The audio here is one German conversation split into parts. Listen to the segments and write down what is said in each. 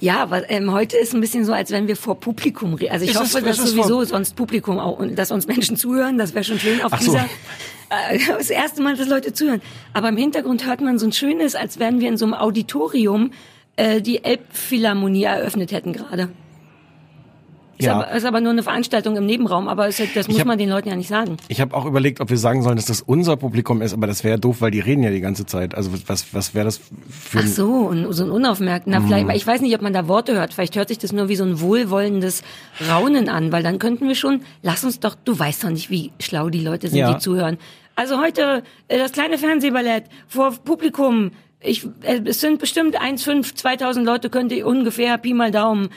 Ja, aber ähm, heute ist ein bisschen so, als wenn wir vor Publikum reden. Also ich Ist hoffe, es- dass sowieso sonst Publikum auch und dass uns Menschen zuhören. Das wäre schon schön auf Ach so. dieser. Äh, das erste Mal, dass Leute zuhören. Aber im Hintergrund hört man so ein schönes, als wären wir in so einem Auditorium äh, die Elbphilharmonie eröffnet hätten gerade. Ist, Ja. aber, ist aber nur eine Veranstaltung im Nebenraum, aber es, das muss hab- man den Leuten ja nicht sagen. Ich habe auch überlegt, ob wir sagen sollen, dass das unser Publikum ist, aber das wäre ja doof, weil die reden ja die ganze Zeit. Also was, was wäre das für Ach ein... so, und so ein unaufmerkt. Na, Mhm. vielleicht, ich weiß nicht, ob man da Worte hört. Vielleicht hört sich das nur wie so ein wohlwollendes Raunen an, weil dann könnten wir schon, lass uns doch, du weißt doch nicht, wie schlau die Leute sind, Ja. die zuhören. Also heute äh, das kleine Fernsehballett vor Publikum. Ich, äh, es sind bestimmt 1,5, 2000 Leute, könnte ich ungefähr, Pi mal Daumen.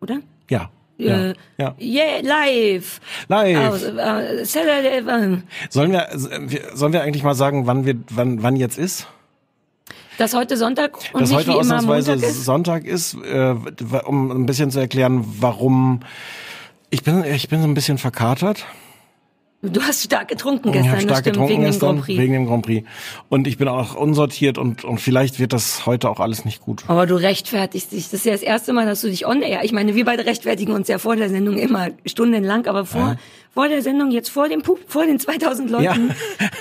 Oder? Ja. Ja. Äh, ja. Yeah, live. Live. Aus, äh, Saturday, äh, Sollen wir, sollen wir eigentlich mal sagen, wann wir, wann, wann jetzt ist? dass heute Sonntag und dass nicht heute wie immer ausnahmsweise Montag ist. Sonntag ist, äh, um ein bisschen zu erklären, warum. Ich bin, ich bin so ein bisschen verkatert. Du hast stark getrunken Ich gestern, habe das stark stimmt, getrunken wegen dem gestern Grand Prix. wegen dem Grand Prix. Und ich bin auch unsortiert und, und vielleicht wird das heute auch alles nicht gut. Aber du rechtfertigst dich. Das ist ja das erste Mal, dass du dich on air. Ich meine, wir beide rechtfertigen uns ja vor der Sendung immer stundenlang, aber vor, Ja. vor der Sendung, jetzt vor dem Pub, vor den 2000 Leuten, Ja.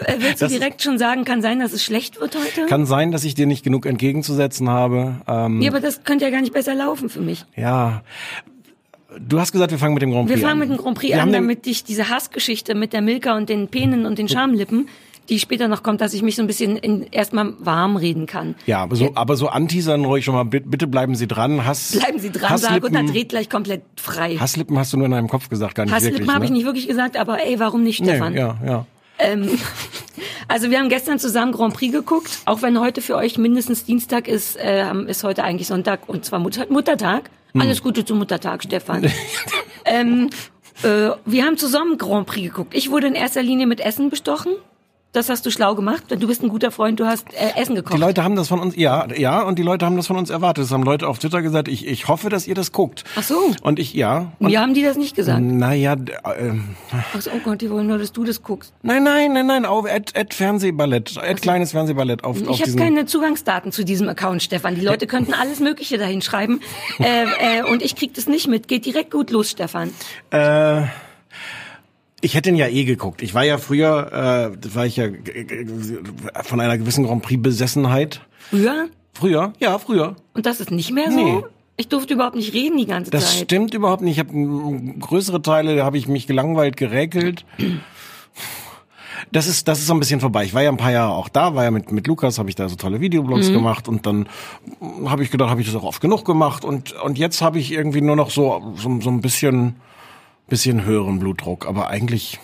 äh, willst du Das- direkt schon sagen, kann sein, dass es schlecht wird heute? Kann sein, dass ich dir nicht genug entgegenzusetzen habe. Ähm, ja, aber das könnte ja gar nicht besser laufen für mich. ja. Du hast gesagt, wir fangen mit dem Grand Wir Prix an. fangen mit dem Grand Prix Wir an, damit dich diese Hassgeschichte mit der Milka und den Penen und den Schamlippen, die später noch kommt, dass ich mich so ein bisschen in, erstmal warm reden kann. Ja, aber so, aber so anteasern ruhig schon mal. Bitte, bleiben Sie dran. Hass, Bleiben Sie dran, sag, und dann dreht gleich komplett frei. Hasslippen hast du nur in deinem Kopf gesagt, gar nicht Hasslippen wirklich. habe ich ne? nicht wirklich gesagt, aber ey, warum nicht, Stefan? Nee, ja, ja. Ähm, also wir haben gestern zusammen Grand Prix geguckt, auch wenn heute für euch mindestens Dienstag ist, äh, ist heute eigentlich Sonntag und zwar Mutter Muttertag. Hm. Alles Gute zum Muttertag, Stefan. ähm, äh, wir haben zusammen Grand Prix geguckt. Ich wurde in erster Linie mit Essen bestochen. Das hast du schlau gemacht. Du bist ein guter Freund, du hast äh, Essen Die gekocht. Leute haben das von uns, ja, ja, und die Leute haben das von uns erwartet. Das haben Leute auf Twitter gesagt. Ich, ich hoffe, dass ihr das guckt. Ach so. Und ich, ja. Und, Mir haben die das nicht gesagt. naja, ähm, Ach so, oh Gott, die wollen nur, dass du das guckst. nein, nein, nein, nein, auf Ad, Ad Fernsehballett, Ad kleines Fernsehballett auf, auf Ich habe keine Zugangsdaten zu diesem Account, Stefan. Die Leute könnten alles Mögliche dahin schreiben. äh, äh, und ich krieg das nicht mit. Geht direkt gut los, Stefan. Äh, ich hätte ihn ja eh geguckt. Ich war ja früher, äh, war ich ja g- von einer gewissen Grand Prix Besessenheit. Früher? Früher, ja, früher. Und das ist nicht mehr so? Nee. Ich durfte überhaupt nicht reden die ganze Das Zeit. stimmt überhaupt nicht. Ich habe größere Teile, da habe ich mich gelangweilt, geräkelt. Das ist, das ist so ein bisschen vorbei. Ich war ja ein paar Jahre auch da, war ja mit, mit Lukas, habe ich da so tolle Videoblogs gemacht und dann habe ich gedacht, habe ich das auch oft genug gemacht und, und jetzt habe ich irgendwie nur noch so, so, so ein bisschen, bisschen höheren Blutdruck, aber eigentlich,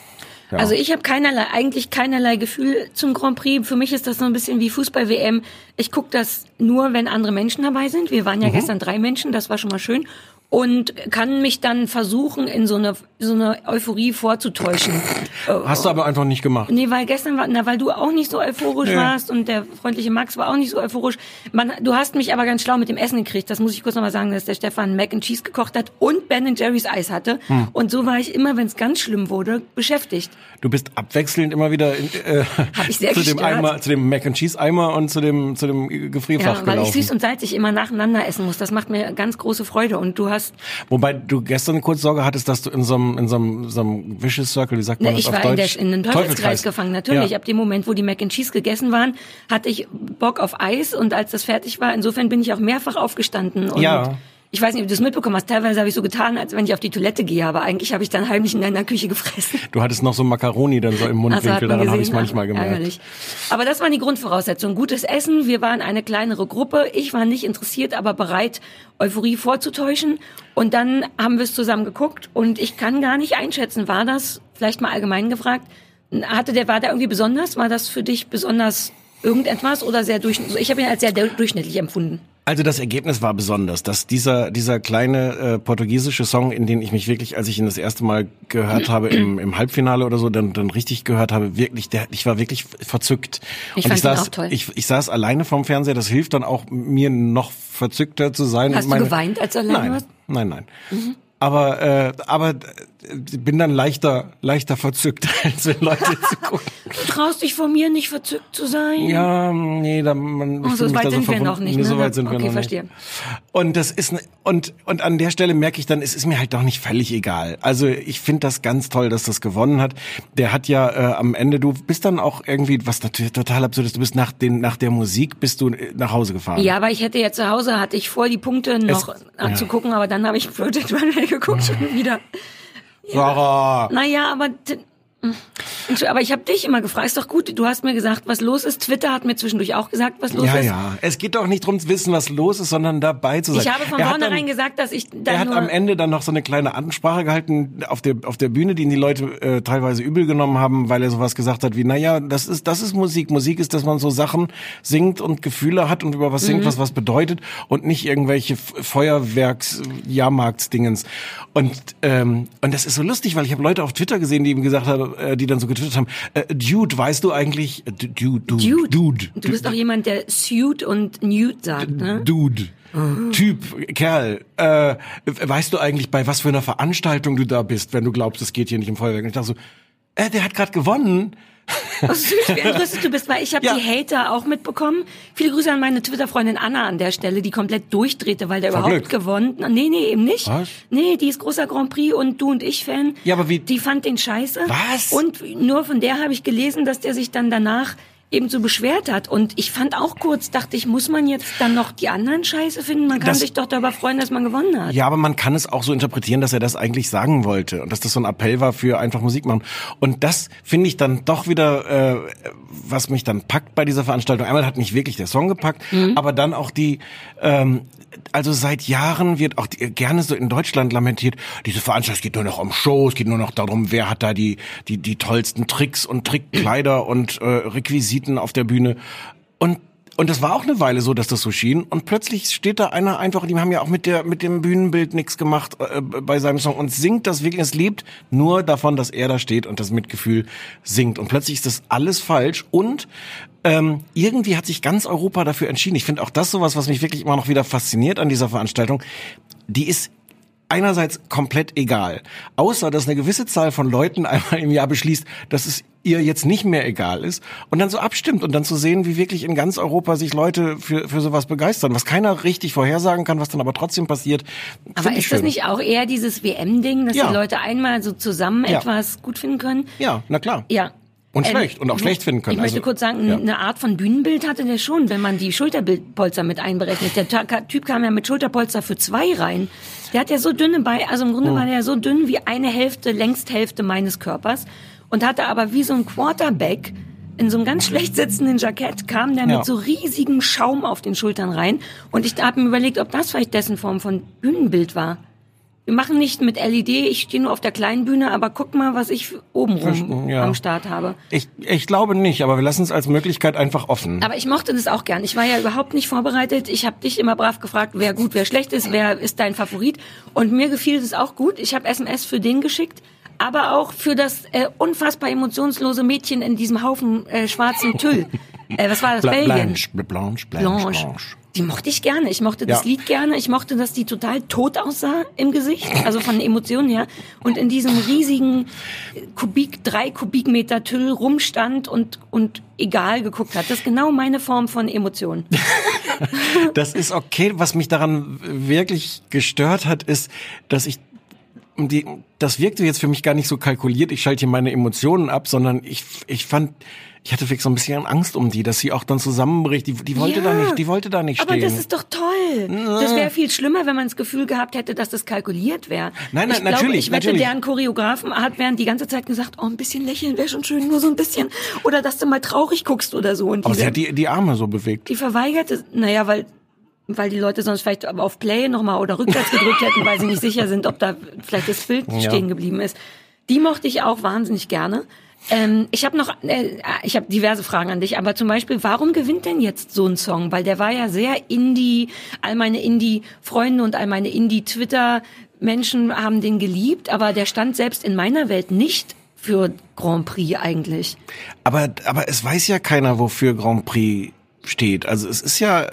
ja. Also ich habe keinerlei, eigentlich keinerlei Gefühl zum Grand Prix. Für mich ist das so ein bisschen wie Fußball-WM. Ich gucke das nur, wenn andere Menschen dabei sind. Wir waren ja gestern drei Menschen, das war schon mal schön. Und kann mich dann versuchen, in so eine, so eine Euphorie vorzutäuschen. Hast du aber einfach nicht gemacht. Nee, weil gestern war, na, weil du auch nicht so euphorisch Nee. warst und der freundliche Max war auch nicht so euphorisch. Man, du hast mich aber ganz schlau mit dem Essen gekriegt. Das muss ich kurz nochmal sagen, dass der Stefan Mac and Cheese gekocht hat und Ben Jerry's Eis hatte. Hm. Und so war ich immer, wenn es ganz schlimm wurde, beschäftigt. Du bist abwechselnd immer wieder in, äh, ich zu dem gestört. Eimer, zu dem Mac and Cheese Eimer und zu dem zu dem Gefrierfach Ja, weil ich gelaufen. süß und salzig immer nacheinander essen muss. Das macht mir ganz große Freude. Und du hast, Wobei du gestern kurz Sorge hattest, dass du in so einem in so einem, so einem Vicious Circle, wie sagt man ne, das ich auf war in, Deutsch? der, in den Teufelskreis gefangen. Natürlich, Ja. ab dem Moment, wo die Mac and Cheese gegessen waren, hatte ich Bock auf Eis. Und als das fertig war, insofern bin ich auch mehrfach aufgestanden. Und Ja. Ich weiß nicht, ob du das mitbekommen hast. Teilweise habe ich so getan, als wenn ich auf die Toilette gehe, aber eigentlich habe ich dann heimlich in deiner Küche gefressen. Du hattest noch so Macaroni dann so im Also Mundwinkel, man daran habe ich gesehen, manchmal gemerkt. Ärgerlich. Aber das waren die Grundvoraussetzungen. Gutes Essen, wir waren eine kleinere Gruppe. Ich war nicht interessiert, aber bereit, Euphorie vorzutäuschen. Und dann haben wir es zusammen geguckt und ich kann gar nicht einschätzen, war das, vielleicht mal allgemein gefragt, hatte der, war der irgendwie besonders? War das für dich besonders irgendetwas oder sehr durchschnittlich? Ich habe ihn als sehr durchschnittlich empfunden. Also das Ergebnis war besonders, dass dieser dieser kleine äh, portugiesische Song, in den ich mich wirklich, als ich ihn das erste Mal gehört habe im, im Halbfinale oder so, dann dann richtig gehört habe, wirklich, der, ich war wirklich verzückt. Ich Und fand ich ihn saß, auch toll. ich, ich saß alleine vorm Fernseher. Das hilft dann auch mir noch verzückter zu sein. Hast und du meine, geweint, als du alleine nein, warst? Mhm. Nein, nein. Aber äh, aber bin dann leichter leichter verzückt, als wenn Leute zu gucken. Du traust dich von mir nicht verzückt zu sein? Ja, nee, da man Oh, so weit sind wir verbunden. noch nicht, ne? so weit sind wir Okay, noch verstehe. nicht. Und das ist ne- und und an der Stelle merke ich dann, es ist mir halt doch nicht völlig egal. Also ich finde das ganz toll, dass das gewonnen hat. Der hat ja äh, am Ende, du bist dann auch irgendwie, was natürlich total absurd ist, du bist nach den nach der Musik bist du äh, nach Hause gefahren. Ja, aber ich hätte ja zu Hause, hatte ich vor, die Punkte noch Es- anzugucken, aber dann habe ich Project Runway geguckt schon wieder. Sarah. Naja, aber... Aber ich habe dich immer gefragt, ist doch gut, du hast mir gesagt, was los ist. Twitter hat mir zwischendurch auch gesagt, was los Ja, ist. ja. Es geht doch nicht drum zu wissen, was los ist, sondern dabei zu sein. Ich habe von Er hat vornherein dann- gesagt, dass ich Er dann hat nur... am Ende dann noch so eine kleine Ansprache gehalten auf der auf der Bühne, die ihn die Leute äh, teilweise übel genommen haben, weil er sowas gesagt hat wie, naja, das ist das ist Musik. Musik ist, dass man so Sachen singt und Gefühle hat und über was Mhm. singt, was was bedeutet und nicht irgendwelche Feuerwerks Jahrmarktsdingens. Und ähm, und das ist so lustig, weil ich habe Leute auf Twitter gesehen, die ihm gesagt haben, äh, die dann so getwittert haben, äh, Dude, weißt du eigentlich, äh, Dude, Dude, Dude. Dude, Du bist auch jemand, der Suit und Nude sagt, ne? Dude. Typ, Kerl, äh, weißt du eigentlich, bei was für einer Veranstaltung du da bist, wenn du glaubst, es geht hier nicht um Feuerwerk? Und ich dachte so, äh, der hat gerade gewonnen. Was süß, wie entrüstet du bist, weil ich habe Ja. die Hater auch mitbekommen. Viele Grüße an meine Twitter-Freundin Anna an der Stelle, die komplett durchdrehte, weil der Verglück. überhaupt gewonnen. Nee, nee, eben nicht. Was? Nee, die ist großer Grand Prix und du und ich Fan. Ja, aber wie- Die fand den scheiße. Was? Und nur von der habe ich gelesen, dass der sich dann danach eben so beschwert hat. Und ich fand auch kurz, dachte ich, muss man jetzt dann noch die anderen scheiße finden? Man kann Das- sich doch darüber freuen, dass man gewonnen hat. Ja, aber man kann es auch so interpretieren, dass er das eigentlich sagen wollte und dass das so ein Appell war für einfach Musik machen. Und das finde ich dann doch wieder, äh, was mich dann packt bei dieser Veranstaltung. Einmal hat mich wirklich der Song gepackt, aber dann auch die, ähm, also seit Jahren wird auch die, gerne so in Deutschland lamentiert, diese Veranstaltung geht nur noch um Show, es geht nur noch darum, wer hat da die, die, die tollsten Tricks und Trickkleider und äh, Requisiten auf der Bühne. Und und das war auch eine Weile so, dass das so schien. Und plötzlich steht da einer einfach, die haben ja auch mit der mit dem Bühnenbild nichts gemacht äh, bei seinem Song und singt das wirklich. Es lebt nur davon, dass er da steht und das Mitgefühl singt. Und plötzlich ist das alles falsch. Und ähm, irgendwie hat sich ganz Europa dafür entschieden. Ich finde auch das sowas, was mich wirklich immer noch wieder fasziniert an dieser Veranstaltung. Die ist einerseits komplett egal. Außer, dass eine gewisse Zahl von Leuten einmal im Jahr beschließt, dass es ihr jetzt nicht mehr egal ist und dann so abstimmt und dann zu sehen, wie wirklich in ganz Europa sich Leute für, für sowas begeistern, was keiner richtig vorhersagen kann, was dann aber trotzdem passiert. Aber ist das nicht auch eher dieses WM-Ding, dass Ja. die Leute einmal so zusammen Ja. etwas gut finden können? Ja, na klar. Ja. Und Ähm, schlecht und auch schlecht finden können. Ich möchte Also, kurz sagen, ja. eine Art von Bühnenbild hatte der schon, wenn man die Schulterpolster mit einberechnet. Der Typ kam ja mit Schulterpolster für zwei rein. Der hat ja so dünne Beine, also im Grunde Hm. war der so dünn wie eine Hälfte, Längsthälfte meines Körpers und hatte aber wie so ein Quarterback in so einem ganz schlecht sitzenden Jackett kam der Ja. mit so riesigem Schaum auf den Schultern rein und ich habe mir überlegt, ob das vielleicht dessen Form von Bühnenbild war. Wir machen nicht mit LED, ich stehe nur auf der kleinen Bühne, aber guck mal, was ich obenrum Ja. am Start habe. Ich, ich glaube nicht, aber wir lassen es als Möglichkeit einfach offen. Aber ich mochte das auch gern. Ich war ja überhaupt nicht vorbereitet. Ich habe dich immer brav gefragt, wer gut, wer schlecht ist, wer ist dein Favorit. Und mir gefiel es auch gut. Ich habe SMS für den geschickt, aber auch für das äh, unfassbar emotionslose Mädchen in diesem Haufen äh, schwarzen Tüll. äh, was war das? Bla- Belgien. Blanche, Blanche, Blanche, Blanche. Die mochte ich gerne. Ich mochte das Ja. Lied gerne. Ich mochte, dass die total tot aussah im Gesicht, also von Emotionen her. Und in diesem riesigen äh, Kubik, drei Kubikmeter Tüll rumstand und, und egal geguckt hat. Das ist genau meine Form von Emotionen. Das ist okay. Was mich daran wirklich gestört hat, ist, dass ich die, das wirkte jetzt für mich gar nicht so kalkuliert. Ich schalte hier meine Emotionen ab, sondern ich, ich fand, ich hatte wirklich so ein bisschen Angst um die, dass sie auch dann zusammenbricht. Die, die wollte Ja, da nicht, die wollte da nicht Aber stehen. das ist doch toll. Das wäre viel schlimmer, wenn man das Gefühl gehabt hätte, dass das kalkuliert wäre. Nein, nein, ich glaube, natürlich, Ich wette, natürlich. deren Choreografen hat während die ganze Zeit gesagt, oh, ein bisschen lächeln wäre schon schön, nur so ein bisschen. Oder dass du mal traurig guckst oder so. Und Aber sie hat die, die Arme so bewegt. Die verweigerte, naja, weil, weil die Leute sonst vielleicht auf Play nochmal oder rückwärts gedrückt hätten, weil sie nicht sicher sind, ob da vielleicht das Bild Ja. stehen geblieben ist. Die mochte ich auch wahnsinnig gerne. Ähm, ich habe noch, äh, ich habe diverse Fragen an dich, aber zum Beispiel, warum gewinnt denn jetzt so ein Song? Weil der war ja sehr Indie, all meine Indie-Freunde und all meine Indie-Twitter-Menschen haben den geliebt, aber der stand selbst in meiner Welt nicht für Grand Prix eigentlich. Aber, aber es weiß ja keiner, wofür Grand Prix steht. Also es ist ja,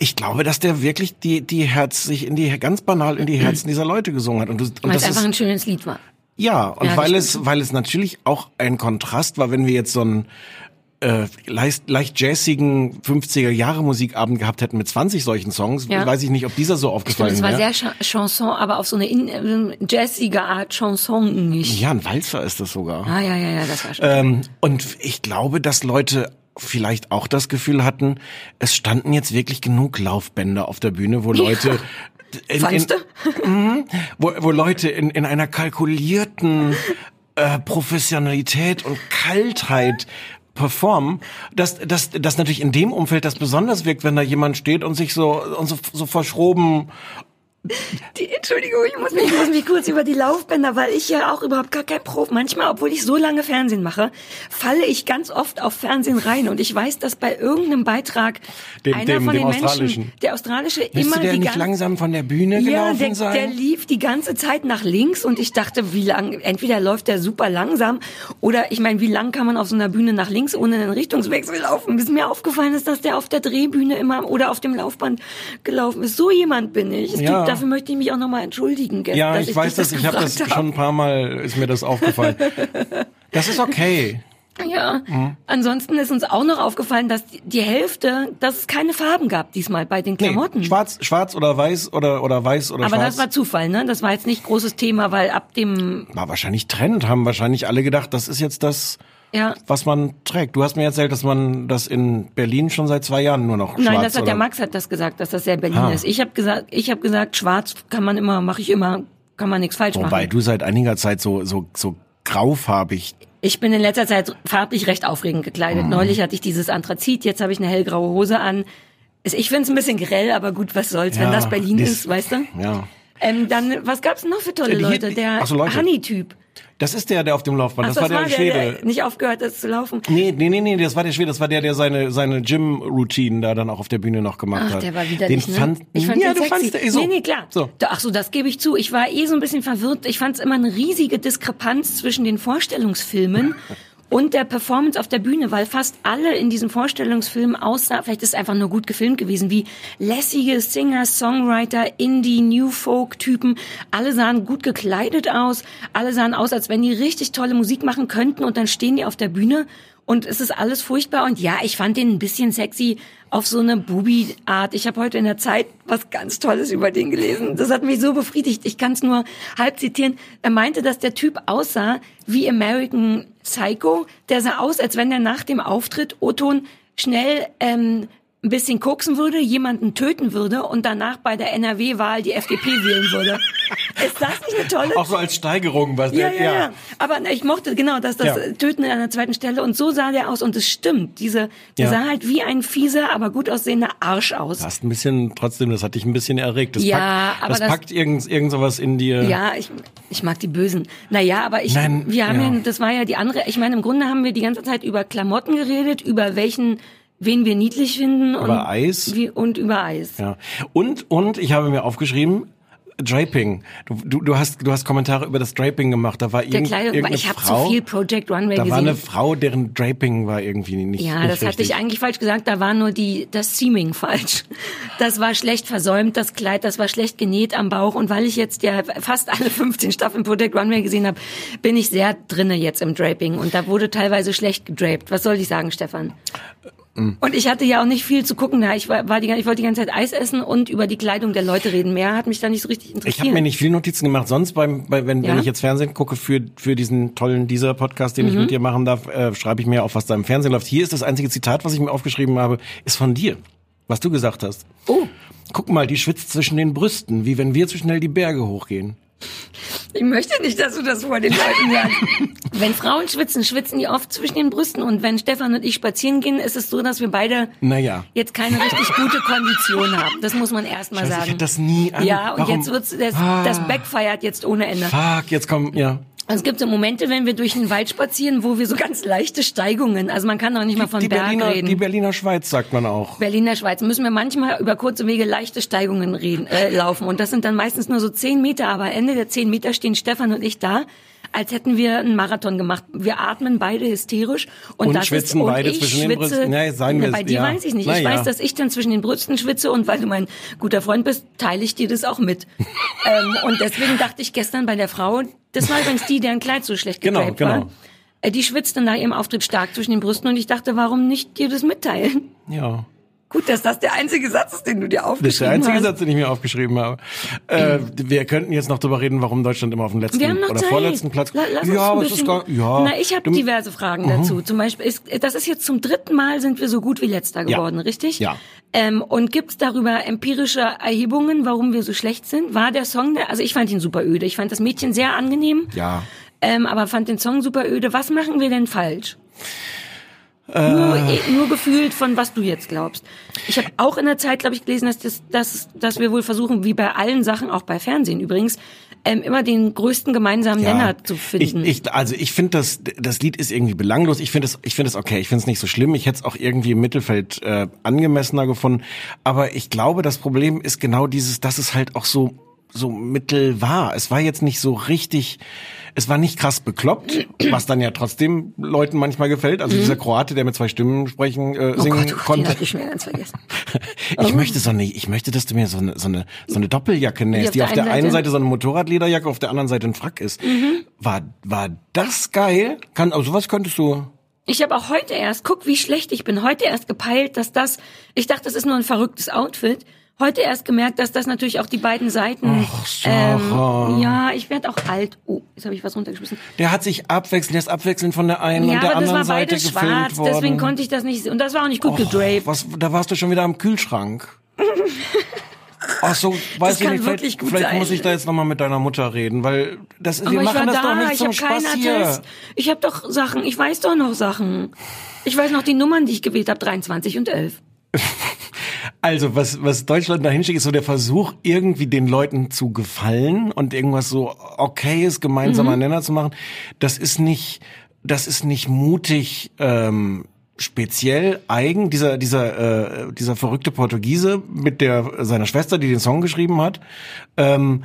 ich glaube, dass der wirklich die, die Herz, sich in die, ganz banal in die Herzen dieser Leute gesungen hat. Und, das- und Weil es das einfach ist, ein schönes Lied war. ja, und Ja, das weil es, weil es natürlich auch ein Kontrast war, wenn wir jetzt so einen äh, leicht, leicht jazzigen 50er Jahre Musikabend gehabt hätten mit 20 solchen Songs, Ja. weiß ich nicht, ob dieser so aufgefallen es war wäre. sehr Cha Chanson, aber auf so eine in, äh, jazzige Art Chanson nicht. Ja, ein Walzer ist das sogar. Ah, ja, ja, ja, das war schon. Ähm, und ich glaube, dass Leute vielleicht auch das Gefühl hatten, es standen jetzt wirklich genug Laufbänder auf der Bühne, wo Leute in, Fandst in, wo, wo Leute in, in einer kalkulierten äh, Professionalität und Kaltheit performen, dass, dass, dass natürlich in dem Umfeld das besonders wirkt, wenn da jemand steht und sich so, und so, so verschroben Die, Entschuldigung, ich muss, mich, ich muss mich kurz über die Laufbänder, weil ich ja auch überhaupt gar kein Prof. Manchmal, obwohl ich so lange Fernsehen mache, falle ich ganz oft auf Fernsehen rein und ich weiß, dass bei irgendeinem Beitrag Dem- einer dem- von dem den Menschen, der australische, Müsste immer der die nicht langsam von der Bühne ja, gelaufen der, der lief die ganze Zeit nach links und ich dachte, wie lang, entweder läuft der super langsam oder ich meine, wie lang kann man auf so einer Bühne nach links ohne einen Richtungswechsel laufen? Bis mir aufgefallen ist, dass der auf der Drehbühne immer oder auf dem Laufband gelaufen ist. So jemand bin ich. Es Ja. Dafür möchte ich mich auch nochmal entschuldigen. gell, Ja, dass ich weiß das, ich habe das schon ein paar Mal, ist mir das aufgefallen. Das ist okay. Ja. Mhm. Ansonsten ist uns auch noch aufgefallen, dass die- Hälfte, dass es keine Farben gab diesmal bei den Klamotten. Nee, schwarz, schwarz oder weiß oder, oder weiß oder Aber schwarz. das war Zufall, ne? Das war jetzt nicht großes Thema, weil ab dem, war wahrscheinlich Trend, haben wahrscheinlich alle gedacht, das ist jetzt das, ja, was man trägt. Du hast mir erzählt, dass man das in Berlin schon seit zwei Jahren nur noch schwarz Nein, das hat oder der Max hat das gesagt, dass das sehr Berlin Ah. ist. Ich habe gesagt, ich habe gesagt, schwarz kann man immer, mache ich immer, kann man nichts falsch Wobei machen. du seit einiger Zeit so, so, so graufarbig. Ich bin in letzter Zeit farblich recht aufregend gekleidet. Mhm. Neulich hatte ich dieses Anthrazit, jetzt habe ich eine hellgraue Hose an. Es- Ich finde es ein bisschen grell, aber gut, was soll's, wenn Ja, das Berlin dies- ist, weißt du? Ja. Ähm, dann, was gab's noch für tolle Leute? Der so. Honey-Typ. Das ist der, der auf dem Laufband, Ach, das, war der, Schwede. der nicht aufgehört hat zu laufen. Nee, nee, nee, nee, das war der Schwede, das war der, der seine, seine Gym-Routine da dann auch auf der Bühne noch gemacht Ach, hat. der war widerlich, den ne? Fand, ich fand ja, den du sexy. fandst, so. Nee, nee, klar. So. Ach so, das gebe ich zu. Ich war eh so ein bisschen verwirrt. Ich fand es immer eine riesige Diskrepanz zwischen den Vorstellungsfilmen und der Performance auf der Bühne, weil fast alle in diesen Vorstellungsfilmen aussah, vielleicht ist es einfach nur gut gefilmt gewesen, wie lässige Singer, Songwriter, Indie, New Folk Typen. Alle sahen gut gekleidet aus. Alle sahen aus, als wenn die richtig tolle Musik machen könnten und dann stehen die auf der Bühne und es ist alles furchtbar. Und ja, ich fand den ein bisschen sexy auf so eine Bubi-Art. Ich habe heute in der Zeit was ganz Tolles über den gelesen. Das hat mich so befriedigt. Ich kann es nur halb zitieren. Er meinte, dass der Typ aussah wie American Psycho. Der sah aus, als wenn er nach dem Auftritt Oton schnell ähm, ein bisschen koksen würde, jemanden töten würde und danach bei der NRW-Wahl die FDP wählen würde. Ist das nicht eine tolle Auch so als Steigerung, was ja, der, ja, ja. Aber ich mochte genau das, das Ja. Töten an der zweiten Stelle. Und so sah der aus. Und es stimmt. Diese, der Ja. sah halt wie ein fieser, aber gut aussehender Arsch aus. Du hast ein bisschen, trotzdem, das hat dich ein bisschen erregt. Das Ja, packt, aber das, das- packt irgend, irgend sowas in dir. Ja, ich, ich mag die Bösen. Naja, aber ich, Nein, wir haben ja. ja. das war ja die andere, ich meine, im Grunde haben wir die ganze Zeit über Klamotten geredet, über welchen, wen wir niedlich finden. und Über Eis. Wie, und über Eis. Ja. Und, und ich habe mir aufgeschrieben, Draping. Du, du, du hast, du hast Kommentare über das Draping gemacht. Da war Der irgend, Kleidung, irgendeine ich habe zu viel Project Runway da gesehen. war eine Frau, deren Draping war irgendwie nicht Ja, nicht das hatte richtig. ich eigentlich falsch gesagt. Da war nur die das Seaming falsch. Das war schlecht versäumt, das Kleid, das war schlecht genäht am Bauch. Und weil ich jetzt ja fast alle 15 Staffeln Project Runway gesehen habe, bin ich sehr drinne jetzt im Draping. Und da wurde teilweise schlecht gedrapt. Was soll ich sagen, Stefan? Und ich hatte ja auch nicht viel zu gucken. Ich war, war die, ich wollte die ganze Zeit Eis essen und über die Kleidung der Leute reden. Mehr hat mich da nicht so richtig interessiert. Ich habe mir nicht viele Notizen gemacht. Sonst, beim, bei, wenn, Ja? wenn ich jetzt Fernsehen gucke für, für diesen tollen dieser Podcast, den ich Mhm. mit dir machen darf, äh, schreibe ich mir auf, was da im Fernsehen läuft. Hier ist das einzige Zitat, was ich mir aufgeschrieben habe, ist von dir, was du gesagt hast. Oh, Guck mal, die schwitzt zwischen den Brüsten, wie wenn wir zu schnell die Berge hochgehen. Ich möchte nicht, dass du das vor den Leuten sagst. wenn Frauen schwitzen, schwitzen die oft zwischen den Brüsten. Und wenn Stefan und ich spazieren gehen, ist es so, dass wir beide Naja. jetzt keine richtig gute Kondition haben. Das muss man erst mal Scheiße, sagen. ich hätte das nie an. ja, und Warum? jetzt wird's das, Ah. das backfeiert jetzt ohne Ende. Fuck, jetzt komm, ja. Es gibt so Momente, wenn wir durch den Wald spazieren, wo wir so ganz leichte Steigungen, also man kann doch nicht mal von die Berg Berliner, reden. die Berliner Schweiz sagt man auch. Berliner Schweiz müssen wir manchmal über kurze Wege leichte Steigungen reden, äh, laufen. Und das sind dann meistens nur so zehn Meter, aber Ende der zehn Meter stehen Stefan und ich da, als hätten wir einen Marathon gemacht. Wir atmen beide hysterisch und, Und das schwitzen ist, und beide ich zwischen den schwitze, Brüsten. Ja, seien wir- bei dir ja. weiß ich nicht. Na ich ja. weiß, dass ich dann zwischen den Brüsten schwitze und weil du mein guter Freund bist, teile ich dir das auch mit. ähm, und deswegen dachte ich gestern bei der Frau, das war übrigens die, deren Kleid so schlecht Genau, genau. war. Äh, Die schwitzt dann nach ihrem Auftritt stark zwischen den Brüsten und ich dachte, warum nicht dir das mitteilen? Ja. Gut, dass das der einzige Satz ist, den du dir aufgeschrieben Das ist der einzige hast. Satz, den ich mir aufgeschrieben habe. Äh, wir könnten jetzt noch darüber reden, warum Deutschland immer auf dem letzten oder Zeit. vorletzten Platz. La- lass ja, aber es ist gar, ja. Na, ich habe Mhm. diverse Fragen dazu. Zum Beispiel, ist, das ist jetzt zum dritten Mal sind wir so gut wie letzter Ja. geworden, richtig? Ja. Ähm, und gibt's darüber empirische Erhebungen, warum wir so schlecht sind? War der Song, der, also ich fand ihn super öde. Ich fand das Mädchen sehr angenehm, Ja. ähm, aber fand den Song super öde. Was machen wir denn falsch? Äh. Nur, eh, nur gefühlt von was du jetzt glaubst. Ich habe auch in der Zeit, glaube ich, gelesen, dass, das, dass, dass wir wohl versuchen, wie bei allen Sachen, auch bei Fernsehen übrigens, ähm, immer den größten gemeinsamen Nenner zu finden. Ich, ich, also ich finde das, das Lied ist irgendwie belanglos. Ich finde es, ich finde es okay. Ich finde es nicht so schlimm. Ich hätte es auch irgendwie im Mittelfeld äh, angemessener gefunden. Aber ich glaube, das Problem ist genau dieses, dass es halt auch so so mittel war. Es war jetzt nicht so richtig, es war nicht krass bekloppt, was dann ja trotzdem Leuten manchmal gefällt. Also dieser Kroate, der mit zwei Stimmen sprechen, äh, Mhm. oh singen Gott, oh konnte. ich schon ganz vergessen. Ich möchte so eine, ich möchte, dass du mir so eine, so eine, so eine Doppeljacke nähst, auf die auf der einen einen Seite- Seite so eine Motorradlederjacke, auf der anderen Seite ein Frack ist. War, war das geil? Kann, also sowas könntest du, Ich habe auch heute erst, guck, wie schlecht ich bin, heute erst gepeilt, dass das, ich dachte, das ist nur ein verrücktes Outfit. Heute erst gemerkt, dass das natürlich auch die beiden Seiten. Ach, Sarah. ähm, ja, ich werde auch alt. Oh, jetzt habe ich was runtergeschmissen. der hat sich abwechselnd, der ist abwechselnd von der einen Ja, und der aber das anderen war Seite beides schwarz, worden. deswegen konnte ich das nicht sehen. Und das war auch nicht gut gedraped. Was, da warst du schon wieder am Kühlschrank. Ach so, weiß ich nicht, vielleicht, vielleicht muss ich da jetzt nochmal mit deiner Mutter reden, weil das, Aber wir machen das doch da, nicht ich zum Spaß hier. Ich habe doch Sachen, ich weiß doch noch Sachen. Ich weiß noch die Nummern, die ich gewählt habe, 23 und 11. Also, was, was Deutschland da hinschickt, ist so der Versuch, irgendwie den Leuten zu gefallen und irgendwas so okayes, gemeinsamer Mhm. Nenner zu machen. Das ist nicht, das ist nicht mutig, ähm, speziell eigen, dieser, dieser, äh, dieser verrückte Portugiese mit der, seiner Schwester, die den Song geschrieben hat, ähm,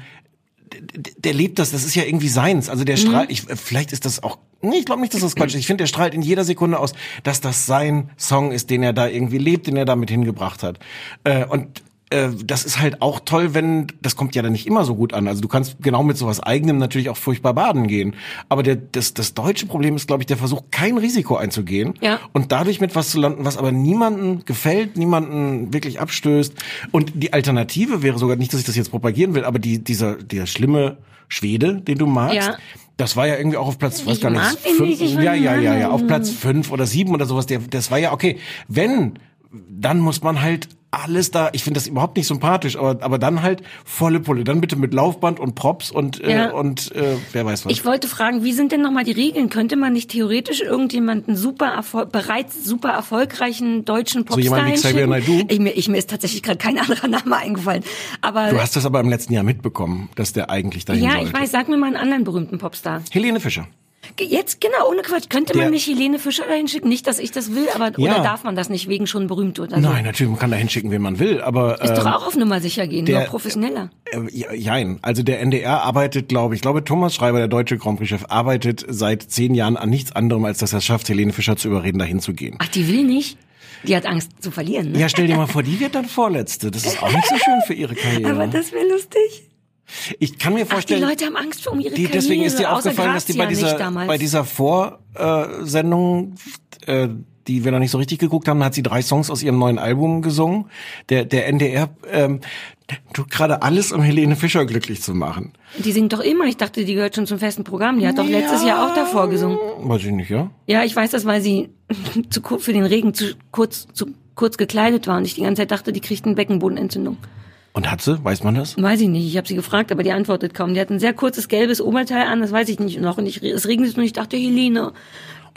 der lebt das, das ist ja irgendwie seins. Also der Mhm. strahlt, ich, vielleicht ist das auch, nee, ich glaube nicht, dass das Quatsch ist. Ich finde, der strahlt in jeder Sekunde aus, dass das sein Song ist, den er da irgendwie lebt, den er damit hingebracht hat. Äh, und äh, das ist halt auch toll, wenn, das kommt ja dann nicht immer so gut an. Also du kannst genau mit sowas eigenem natürlich auch furchtbar baden gehen. Aber der, das, das deutsche Problem ist, glaube ich, der Versuch, kein Risiko einzugehen Ja. und dadurch mit was zu landen, was aber niemanden gefällt, niemanden wirklich abstößt. Und die Alternative wäre sogar nicht, dass ich das jetzt propagieren will, aber die, dieser, der schlimme Schwede, den du magst, Ja. das war ja irgendwie auch auf Platz, weiß Ich gar nicht, den nicht, ich ja, ja, ja, ja, auf Platz fünf oder sieben oder sowas, der, das war ja okay. Wenn, dann muss man halt alles da, ich finde das überhaupt nicht sympathisch, aber, aber dann halt volle Pulle. Dann bitte mit Laufband und Props und, Ja. äh, und äh, wer weiß was. Ich wollte fragen, wie sind denn nochmal die Regeln? Könnte man nicht theoretisch irgendjemanden super erfol bereits super erfolgreichen deutschen Popstar jemand wie Xavier? Naidoo? Ich, mir, ich, mir ist tatsächlich gerade kein anderer Name eingefallen. Aber du hast das aber im letzten Jahr mitbekommen, dass der eigentlich dahin ja, sollte. ich weiß, sag mir mal einen anderen berühmten Popstar. Helene Fischer. Jetzt, genau, ohne Quatsch. Könnte man nicht Helene Fischer dahin schicken? Nicht, dass ich das will, aber Ja. oder darf man das nicht wegen schon berühmt oder so? Nein, natürlich, man kann da hinschicken, wen man will, aber Ist doch ähm, auch auf Nummer sicher gehen, der- nur professioneller. Äh, ja, jein. Also der NDR arbeitet, glaube ich, ich glaube Thomas Schreiber, der deutsche Grand Prix-Chef, arbeitet seit zehn Jahren an nichts anderem, als dass er es schafft, Helene Fischer zu überreden, dahin zu gehen. Ach, die will nicht? Die hat Angst zu verlieren, ne? Ja, stell dir mal vor, die wird dann Vorletzte. Das ist auch nicht so schön für ihre Karriere. Aber das wäre lustig. Ich kann mir Ach, die vorstellen, Leute haben Angst um ihre die, Karriere. deswegen ist dir aufgefallen, dass die bei dieser, bei dieser Vorsendung, äh, die wir noch nicht so richtig geguckt haben, hat sie drei Songs aus ihrem neuen Album gesungen. Der, der NDR ähm, tut gerade alles, um Helene Fischer glücklich zu machen. Die singt doch immer. Ich dachte, die gehört schon zum festen Programm. Die hat doch letztes Jahr auch davor gesungen. Weiß ich nicht, ja? Ja, ich weiß das, weil sie zu, kur- für den Regen zu kurz, zu kurz gekleidet war und ich die ganze Zeit dachte, die kriegt eine Beckenbodenentzündung. Und hat sie? Weiß man das? Weiß ich nicht. Ich habe sie gefragt, aber die antwortet kaum. Die hat ein sehr kurzes gelbes Oberteil an, das weiß ich nicht noch. Und ich, es regnet und ich dachte, Helene.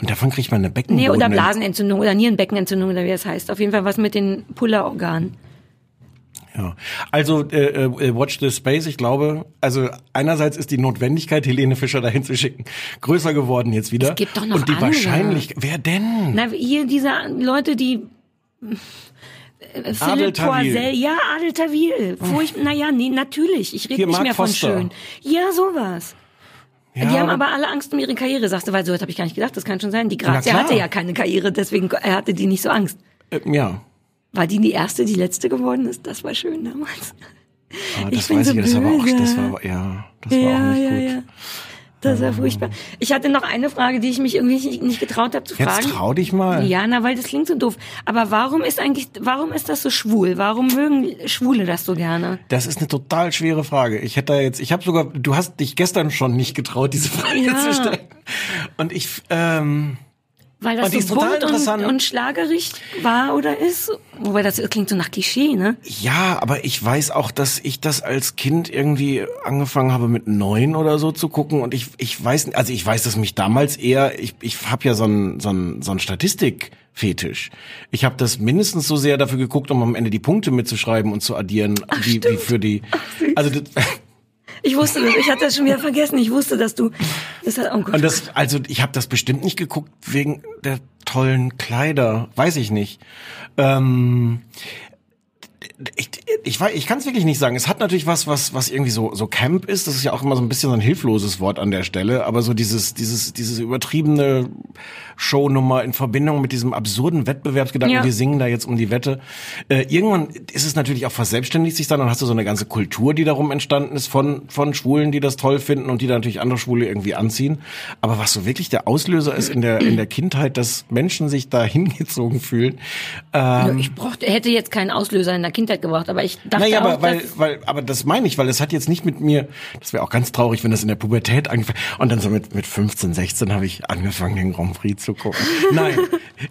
Und davon kriegt man eine Nee, Beckenboden. oder Blasenentzündung oder Nierenbeckenentzündung oder wie es heißt. Auf jeden Fall was mit den Pullerorganen. Ja, also äh, äh, Watch the Space, ich glaube, also einerseits ist die Notwendigkeit, Helene Fischer dahin zu schicken, größer geworden jetzt wieder. Es gibt doch noch Und die andere. Wahrscheinlichkeit, wer denn? Na, hier diese Leute, die Philipp Adel Tawil. Poisel, ja, Adel Tawil. Furcht, naja, nee, natürlich. Ich rede nicht Mark mehr von Foster. schön. Ja, sowas. Ja, die haben aber alle Angst um ihre Karriere, sagst du, weil so habe ich gar nicht gedacht, das kann schon sein. Die Grazia hatte ja keine Karriere, deswegen er hatte die nicht so Angst. äh, ja. War die die erste, die letzte geworden ist? Das war schön damals. Ich das bin weiß so ich, das war auch, das war, ja, das war auch Ja, nicht ja, gut. Ja. Das war furchtbar. Ich hatte noch eine Frage, die ich mich irgendwie nicht, nicht getraut habe zu Jetzt fragen. trau dich mal. Ja, na, weil das klingt so doof. Aber warum ist eigentlich, warum ist das so schwul? Warum mögen Schwule das so gerne? Das ist eine total schwere Frage. Ich hätte da jetzt, ich habe sogar, du hast dich gestern schon nicht getraut, diese Frage Ja. zu stellen. Und ich, ähm, Weil das Und die so total bunt interessant. und, und schlagerig war oder ist? Wobei das klingt so nach Klischee, ne? ja, aber ich weiß auch, dass ich das als Kind irgendwie angefangen habe mit neun oder so zu gucken und ich, ich weiß, also ich weiß, dass mich damals eher, ich, ich habe ja so ein, so ein, so ein Statistikfetisch. Ich habe das mindestens so sehr dafür geguckt, um am Ende die Punkte mitzuschreiben und zu addieren, wie, wie für die, also das, Ich wusste das, ich hatte das schon wieder vergessen. Ich wusste, dass du, das hat, oh Gott. Und das, also ich habe das bestimmt nicht geguckt wegen der tollen Kleider, weiß ich nicht. Ähm, ich, ich, weiß- ich kann es wirklich nicht sagen. Es hat natürlich was, was, was irgendwie so, so Camp ist. Das ist ja auch immer so ein bisschen so ein hilfloses Wort an der Stelle. Aber so dieses, dieses, dieses übertriebene Shownummer in Verbindung mit diesem absurden Wettbewerbsgedanken, Ja. wir singen da jetzt um die Wette. Äh, irgendwann ist es natürlich auch verselbstständigt sich dann und hast du so eine ganze Kultur, die darum entstanden ist von, von Schwulen, die das toll finden und die da natürlich andere Schwule irgendwie anziehen. Aber was so wirklich der Auslöser ist in der, in der Kindheit, dass Menschen sich da hingezogen fühlen, ähm, ich brauchte, hätte jetzt keinen Auslöser in der Kindheit gebraucht, aber ich dachte naja, auch, aber weil, dass, weil, aber das meine ich, weil es hat jetzt nicht mit mir, das wäre auch ganz traurig, wenn das in der Pubertät angefangen und dann so mit, mit 15, 16 habe ich angefangen, den Grand Prix zu gucken. Nein,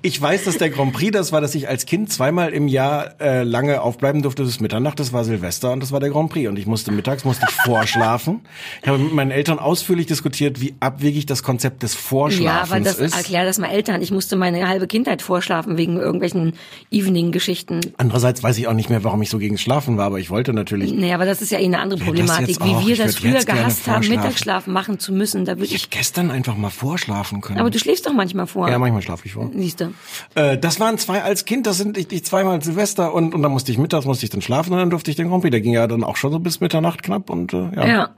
ich weiß, dass der Grand Prix das war, dass ich als Kind zweimal im Jahr äh, lange aufbleiben durfte bis Mitternacht, das war Silvester und das war der Grand Prix und ich musste mittags, musste ich vorschlafen. Ich habe mit meinen Eltern ausführlich diskutiert, wie abwegig das Konzept des ja, Vorschlafens aber das ist. erklär das mal Eltern. Ich musste meine halbe Kindheit vorschlafen wegen irgendwelchen Evening-Geschichten. Andererseits weiß ich auch nicht mehr, warum ich so gegen Schlafen war, aber ich wollte natürlich Nee, aber das ist ja eh eine andere Problematik. Wie wir das früher gehasst haben, vorschlafen. Mittagsschlaf machen zu müssen, da würde ich ich. hab gestern einfach mal vorschlafen können. Aber du schläfst doch manchmal vor. ja, manchmal schlafe ich vor. Siehst du. Äh, das waren zwei als Kind, das sind ich, ich zweimal Silvester und, und dann musste ich mittags, musste ich dann schlafen und dann durfte ich den Grand Prix. Der ging ja dann auch schon so bis Mitternacht knapp und äh, ja. Ja.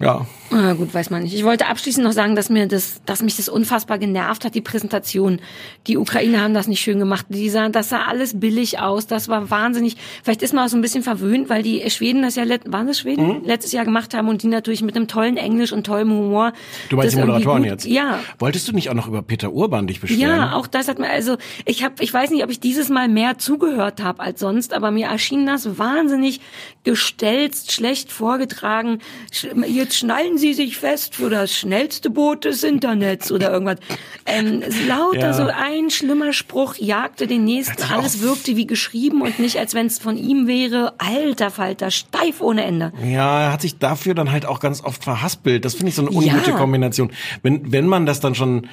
Ja. Ah, gut, weiß man nicht. Ich wollte abschließend noch sagen, dass mir das, dass mich das unfassbar genervt hat, die Präsentation. Die Ukrainer haben das nicht schön gemacht. Die sah, das sah alles billig aus. Das war wahnsinnig. Vielleicht ist man auch so ein bisschen verwöhnt, weil die Schweden das ja, waren das Schweden? Mhm. Letztes Jahr gemacht haben und die natürlich mit einem tollen Englisch und tollem Humor. Du meinst die Moderatoren gut- jetzt? Ja. Wolltest du nicht auch noch über Peter Urban dich beschweren? Ja, auch das hat mir, also ich habe, ich weiß nicht, ob ich dieses Mal mehr zugehört habe als sonst, aber mir erschien das wahnsinnig gestelzt, schlecht vorgetragen. Sch- Jetzt schnallen Sie sich fest für das schnellste Boot des Internets oder irgendwas. Ähm, lauter Ja. so ein schlimmer Spruch jagte den nächsten. Alles wirkte wie geschrieben und nicht, als wenn es von ihm wäre. Alter Falter, steif ohne Ende. Ja, er hat sich dafür dann halt auch ganz oft verhaspelt. Das finde ich so eine ungute Ja. Kombination. Wenn, wenn man das dann schon,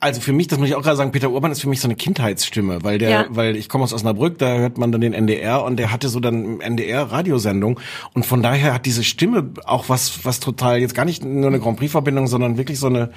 also für mich, das muss ich auch gerade sagen, Peter Urban ist für mich so eine Kindheitsstimme, weil der, Ja. weil ich komme aus Osnabrück, da hört man dann den NDR und der hatte so dann NDR Radiosendung und von daher hat diese Stimme auch was, was total, jetzt gar nicht nur eine Grand Prix Verbindung, sondern wirklich so eine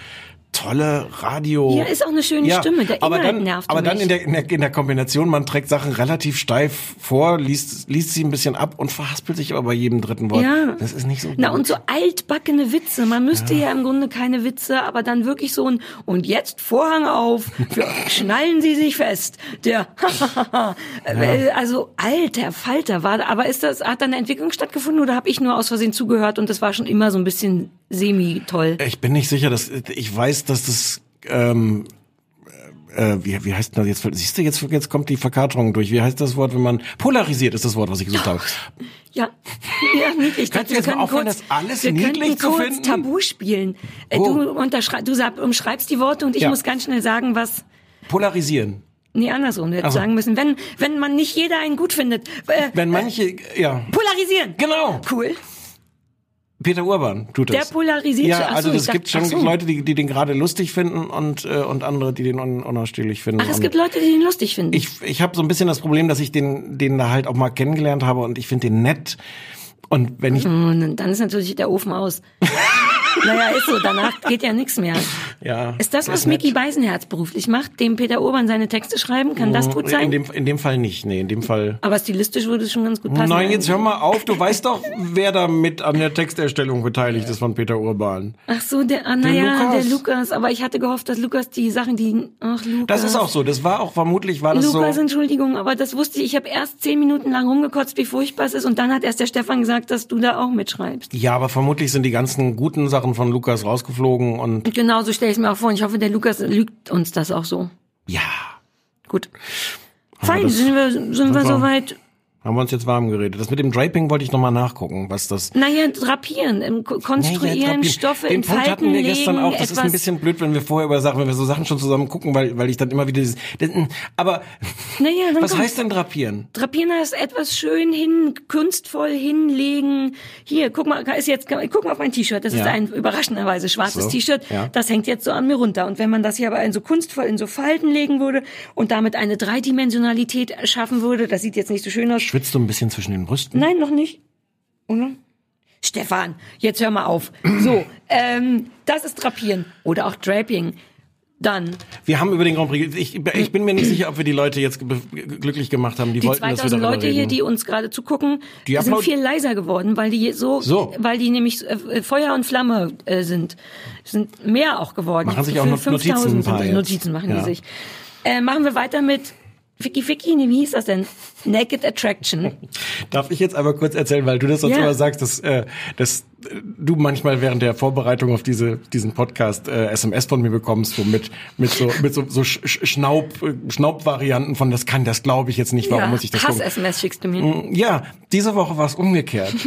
tolle Radio. Ja, ist auch eine schöne Stimme. Der aber Inhalt dann, nervt aber dann mich. in der, in der in der Kombination, man trägt Sachen relativ steif vor, liest liest sie ein bisschen ab und verhaspelt sich aber bei jedem dritten Wort. Ja. Das ist nicht so gut. Na und so altbackene Witze. Man müsste ja. im Grunde keine Witze, aber dann wirklich so ein und jetzt Vorhang auf, für, schnallen Sie sich fest. Der Äh, also alter Falter war da, aber ist das hat da eine Entwicklung stattgefunden oder habe ich nur aus Versehen zugehört und das war schon immer so ein bisschen semi toll. Ich bin nicht sicher, dass ich weiß, dass das ähm, äh, wie, wie heißt das jetzt? Siehst du, jetzt, jetzt kommt die Verkaterung durch. Wie heißt das Wort, wenn man polarisiert ist das Wort, was ich gesucht habe. Ja, ja niedlich. Wir jetzt mal können aufhören, kurz- das alles wir niedlich zu kurz finden? Tabu spielen. Äh, Oh. Du, unterschrei du sag- umschreibst die Worte und ich Ja. muss ganz schnell sagen, was Polarisieren. Nee, andersrum. Du hättest Ach so. sagen müssen, wenn, wenn man nicht jeder einen gut findet. Äh, Wenn manche, ja. polarisieren. Genau. Cool. Peter Urban tut das. Der polarisiert Ja, also es gibt schon so. Leute, die, die den gerade lustig finden und äh, und andere, die den un unausstehlich finden. Ach, es und gibt Leute, die ihn lustig finden. ich ich habe so ein bisschen das Problem, dass ich den den da halt auch mal kennengelernt habe und ich finde den nett. Und wenn ich Und dann ist natürlich der Ofen aus. naja, ist so, danach geht ja nichts mehr. ja Ist das, der was. Mickey Beisenherz beruflich macht, dem Peter Urban seine Texte schreiben? Kann das gut sein? In dem in dem Fall nicht. Nee, in dem Fall Aber stilistisch würde es schon ganz gut passen. Nein, jetzt hör mal auf. Du weißt doch, wer da mit an der Texterstellung beteiligt ist von Peter Urban. Ach so, der, ah, naja, Lukas. der Lukas. Aber ich hatte gehofft, dass Lukas die Sachen, die, ach, Lukas. Das ist auch so. Das war auch vermutlich war das Lukas, so. Entschuldigung, aber das wusste ich. Ich habe erst zehn Minuten lang rumgekotzt, wie furchtbar es ist. Und dann hat erst der Stefan gesagt, dass du da auch mitschreibst. Ja, aber vermutlich sind die ganzen guten Sachen von Lukas rausgeflogen und genau so stelle ich es mir auch vor. Und ich hoffe, der Lukas lügt uns das auch so. ja, Gut. Fein, sind wir, sind wir- soweit. Haben wir uns jetzt warm geredet. Das mit dem Draping wollte ich nochmal nachgucken, was das. Naja, drapieren, ko- konstruieren, Naja, drapieren. Stoffe Den in Punkt Falten hatten wir legen, gestern auch. Das ist ein bisschen blöd, wenn wir vorher über Sachen, wenn wir so Sachen schon zusammen gucken, weil, weil ich dann immer wieder dieses, aber Naja, was heißt denn drapieren? Drapieren heißt etwas schön hin, kunstvoll hinlegen. Hier, guck mal, ist jetzt, guck mal auf mein T-Shirt. Das ist Ja. ein überraschenderweise schwarzes So, T-Shirt. ja. Das hängt jetzt so an mir runter. Und wenn man das hier aber in so kunstvoll in so Falten legen würde und damit eine Dreidimensionalität schaffen würde, das sieht jetzt nicht so schön aus. Schwitzt du ein bisschen zwischen den Brüsten? Nein, noch nicht. Oder? Stefan, jetzt hör mal auf. So, ähm, das ist Drapieren oder auch Draping. Dann Wir haben über den Grand Prix, ich, ich bin mir nicht sicher, ob wir die Leute jetzt glücklich gemacht haben. Die, die wollten, dass wir 2000 darüber Leute reden. hier, die uns gerade zugucken, Die sind viel leiser geworden, weil die so, So. weil die nämlich äh, Feuer und Flamme äh, sind, sind mehr auch geworden. Machen sich auch Not- 5000 Notizen. Notizen machen Ja. die sich. Äh, machen wir weiter mit Ficky, nee, wie hieß das denn? Naked Attraction. Darf ich jetzt aber kurz erzählen, weil du das sonst Ja. immer sagst, dass, äh, dass äh, du manchmal während der Vorbereitung auf diese, diesen Podcast äh, SMS von mir bekommst, so mit, mit so, mit so, so Sch Sch- Schnaub, äh, Schnaubvarianten von das kann, das glaube ich jetzt nicht, warum ja, muss ich das? Hass-SMS schickst du mir. Ja, diese Woche war es umgekehrt.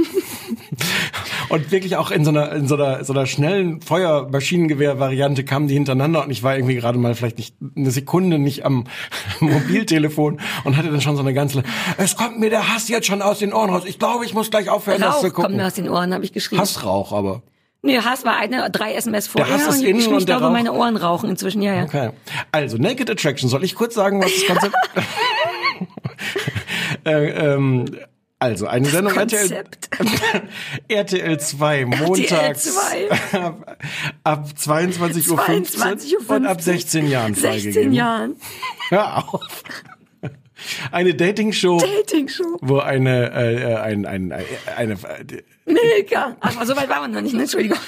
und wirklich auch in so einer, in so einer, so einer schnellen Feuermaschinengewehr-Variante kamen die hintereinander und ich war irgendwie gerade mal vielleicht nicht eine Sekunde nicht am Mobiltelefon und hatte dann schon so eine ganze, es kommt mir der Hass jetzt schon aus den Ohren raus. Ich glaube, ich muss gleich aufhören, das Rauch zu kommt gucken. mir aus den Ohren, habe ich geschrieben. Hassrauch aber. Nee, Hass war eine, drei SMS vorher Hass ist und ich, ich der glaube, meine Ohren rauchen inzwischen, ja, ja. Okay. Also, Naked Attraction. Soll ich kurz sagen, was das Konzept... äh, ähm, also, eine Sendung RTL, Konzept. RTL 2, montags 2. ab, ab 22.15 Uhr 22 Uhr und ab 16 Jahren 16 freigegeben. Jahren. Hör auf. Eine Dating-Show, Dating-Show. wo eine, äh, ein, ein, ein, eine, Milka. Ach, so weit waren wir noch nicht, ne? Entschuldigung.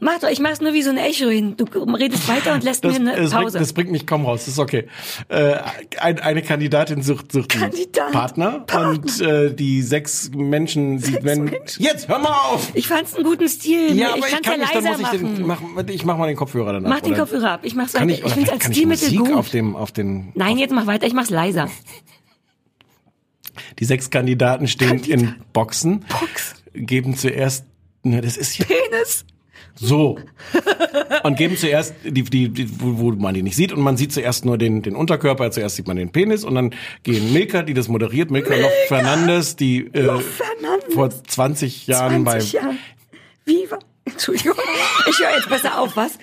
Mach doch, ich mach's nur wie so ein Echo hin. Du redest weiter und lässt das, mir eine das, bringt, Pause. das bringt mich kaum raus, das ist okay. Äh, ein, eine Kandidatin sucht, sucht Kandidat. Partner, Partner. und äh, die sechs Menschen, die Sechs wenn Menschen. jetzt hör mal auf. ich fand's einen guten Stil. Ja, ich aber ich kann ja nicht, dann leiser muss ich den mach, ich mach mal den Kopfhörer danach. Mach den oder? Kopfhörer ab. Ich mach's Kann weiter. ich, Ich, find's als Stilmittel Musik gut. auf dem auf den Nein, jetzt mach weiter. Ich mach's leiser. Die sechs Kandidaten stehen in Boxen, Box. Geben zuerst ne, das ist ja Penis. so und geben zuerst die, die, die wo, wo man die nicht sieht und man sieht zuerst nur den den Unterkörper, zuerst sieht man den Penis und dann gehen Milka, die das moderiert, Milka Lof Fernandes, die äh, Fernandes. vor 20 Jahren 20 bei Jahre. Viva. Entschuldigung. Ich höre jetzt besser auf, was?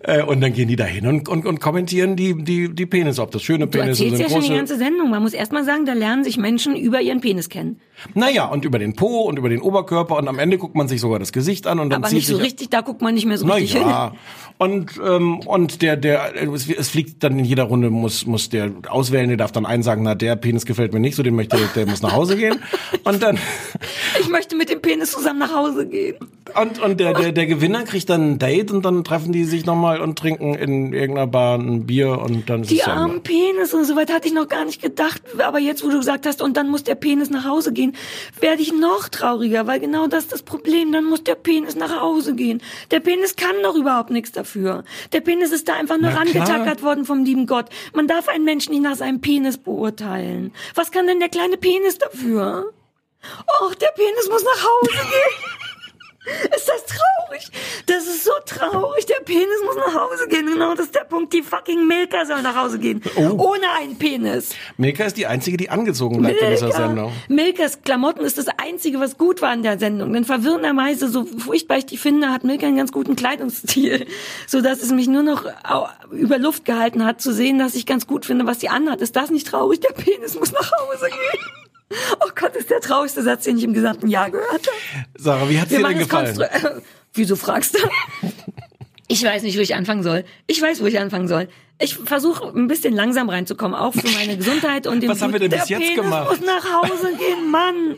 Äh, und dann gehen die da hin und, und, und kommentieren die die die Penis, ob das schöne Penisse sind, ja schon die große ganze Sendung. Man muss erst mal sagen, da lernen sich Menschen über ihren Penis kennen. Naja, und über den Po und über den Oberkörper und am Ende guckt man sich sogar das Gesicht an und dann Aber zieht nicht so richtig, da guckt man nicht mehr so richtig hin. ja. Und ähm, und der der es, fliegt dann in jeder Runde muss muss der auswählen, der darf dann einen sagen, na der Penis gefällt mir nicht, so den möchte der muss nach Hause gehen und dann Ich möchte mit dem Penis zusammen nach Hause gehen. Und und der der der Gewinner kriegt dann ein Date und dann treffen die sich nochmal und trinken in irgendeiner Bar ein Bier und dann ist Die es zu Ende. armen Penis und so weit hatte ich noch gar nicht gedacht. Aber jetzt, wo du gesagt hast, und dann muss der Penis nach Hause gehen, werde ich noch trauriger, weil genau das ist das Problem. Dann muss der Penis nach Hause gehen. Der Penis kann doch überhaupt nichts dafür. Der Penis ist da einfach nur Na rangetackert worden vom lieben Gott. Man darf einen Menschen nicht nach seinem Penis beurteilen. Was kann denn der kleine Penis dafür? Och, der Penis muss nach Hause gehen. Ist das traurig? Das ist so traurig. Der Penis muss nach Hause gehen. Genau, das ist der Punkt. Die fucking Milka soll nach Hause gehen. Oh. Ohne einen Penis. Milka ist die einzige, die angezogen bleibt in dieser Sendung. Milkas Klamotten ist das Einzige, was gut war in der Sendung. Denn verwirrenderweise, so furchtbar ich die finde, hat Milka einen ganz guten Kleidungsstil. So dass es mich nur noch über Luft gehalten hat, zu sehen, dass ich ganz gut finde, was sie anhat. Ist das nicht traurig? Der Penis muss nach Hause gehen. Oh Gott, ist der traurigste Satz, den ich im gesamten Jahr gehört habe. Sarah, wie hat's Wir dir denn gefallen? konstru- äh, Wieso fragst du? Ich weiß nicht, wo ich anfangen soll. Ich weiß, wo ich anfangen soll. Ich versuche ein bisschen langsam reinzukommen, auch für meine Gesundheit und den Was haben wir denn der bis jetzt Penis gemacht? muss nach Hause gehen, Mann.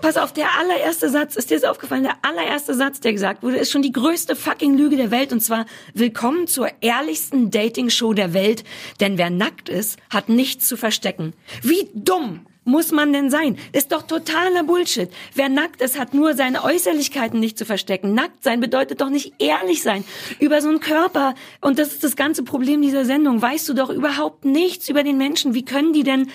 Pass auf, der allererste Satz, ist dir das aufgefallen? Der allererste Satz, der gesagt wurde, ist schon die größte fucking Lüge der Welt. Und zwar, willkommen zur ehrlichsten Dating-Show der Welt. Denn wer nackt ist, hat nichts zu verstecken. Wie dumm muss man denn sein? Ist doch totaler Bullshit. Wer nackt ist, hat nur seine Äußerlichkeiten nicht zu verstecken. Nackt sein bedeutet doch nicht ehrlich sein. Über so einen Körper, und das ist das ganze Problem dieser Sendung, weißt du doch überhaupt nichts über den Menschen. Wie können die denn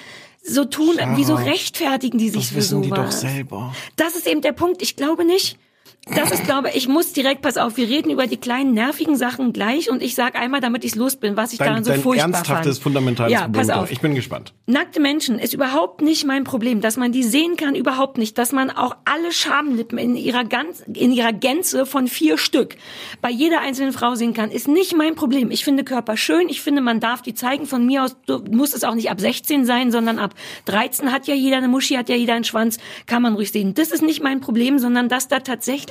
so tun, wieso rechtfertigen die sich Das für wissen sowas? die doch selber. Das ist eben der Punkt. Ich glaube nicht. Das ist, glaube ich, muss direkt, pass auf, wir reden über die kleinen nervigen Sachen gleich und ich sage einmal, damit ich los bin, was ich Dein, daran so dein furchtbar ernsthaftes, fand. fundamentales ja, Problem. pass auf. Ich bin gespannt. Nackte Menschen ist überhaupt nicht mein Problem, dass man die sehen kann, überhaupt nicht, dass man auch alle Schamlippen in ihrer ganz, in ihrer Gänze von vier Stück bei jeder einzelnen Frau sehen kann, ist nicht mein Problem. Ich finde Körper schön, ich finde, man darf die zeigen. Von mir aus muss es auch nicht ab 16 sein, sondern ab 13 hat ja jeder eine Muschi, hat ja jeder einen Schwanz, kann man ruhig sehen. Das ist nicht mein Problem, sondern dass da tatsächlich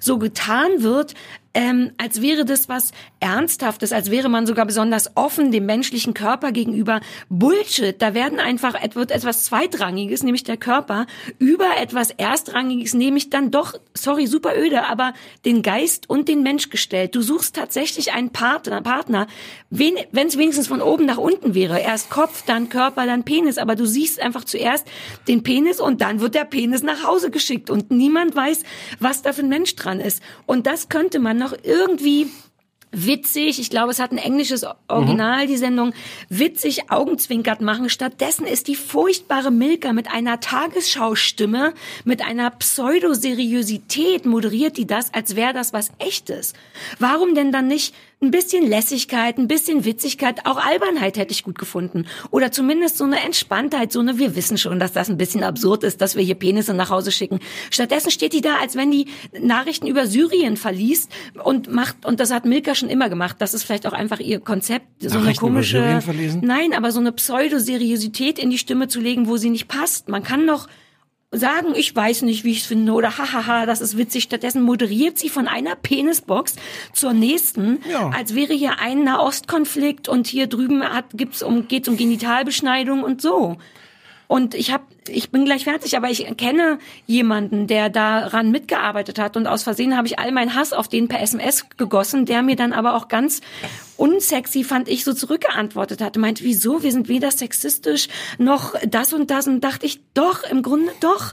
so getan wird, ähm, als wäre das was Ernsthaftes, als wäre man sogar besonders offen dem menschlichen Körper gegenüber. Bullshit, da werden einfach wird etwas Zweitrangiges, nämlich der Körper, über etwas Erstrangiges, nämlich dann doch, sorry, super öde, aber den Geist und den Mensch gestellt. Du suchst tatsächlich einen Partner, Partner wenn es wenigstens von oben nach unten wäre. Erst Kopf, dann Körper, dann Penis, aber du siehst einfach zuerst den Penis und dann wird der Penis nach Hause geschickt und niemand weiß, was da für ein Mensch dran ist. Und das könnte man noch irgendwie witzig, ich glaube, es hat ein englisches Original, die Sendung, witzig augenzwinkert machen. Stattdessen ist die furchtbare Milka mit einer Tagesschaustimme, mit einer Pseudoseriosität moderiert die das, als wäre das was echtes. Warum denn dann nicht ein bisschen Lässigkeit, ein bisschen Witzigkeit, auch Albernheit hätte ich gut gefunden. Oder zumindest so eine Entspanntheit, so eine, wir wissen schon, dass das ein bisschen absurd ist, dass wir hier Penisse nach Hause schicken. Stattdessen steht die da, als wenn die Nachrichten über Syrien verliest und macht, und das hat Milka schon immer gemacht, das ist vielleicht auch einfach ihr Konzept, so eine komische, nein, aber so eine Pseudoseriosität in die Stimme zu legen, wo sie nicht passt. Man kann doch sagen, ich weiß nicht, wie ich es finde, oder hahaha, das ist witzig. Stattdessen moderiert sie von einer Penisbox zur nächsten, Ja. als wäre hier ein Nahostkonflikt und hier drüben hat, gibt's um, geht's um Genitalbeschneidung und so. Und ich habe, ich bin gleich fertig, aber ich kenne jemanden, der daran mitgearbeitet hat und aus Versehen habe ich all meinen Hass auf den per SMS gegossen, der mir dann aber auch ganz unsexy, fand ich, so zurückgeantwortet hatte. Meint, wieso? Wir sind weder sexistisch noch das und das. Und dachte ich, doch, im Grunde doch.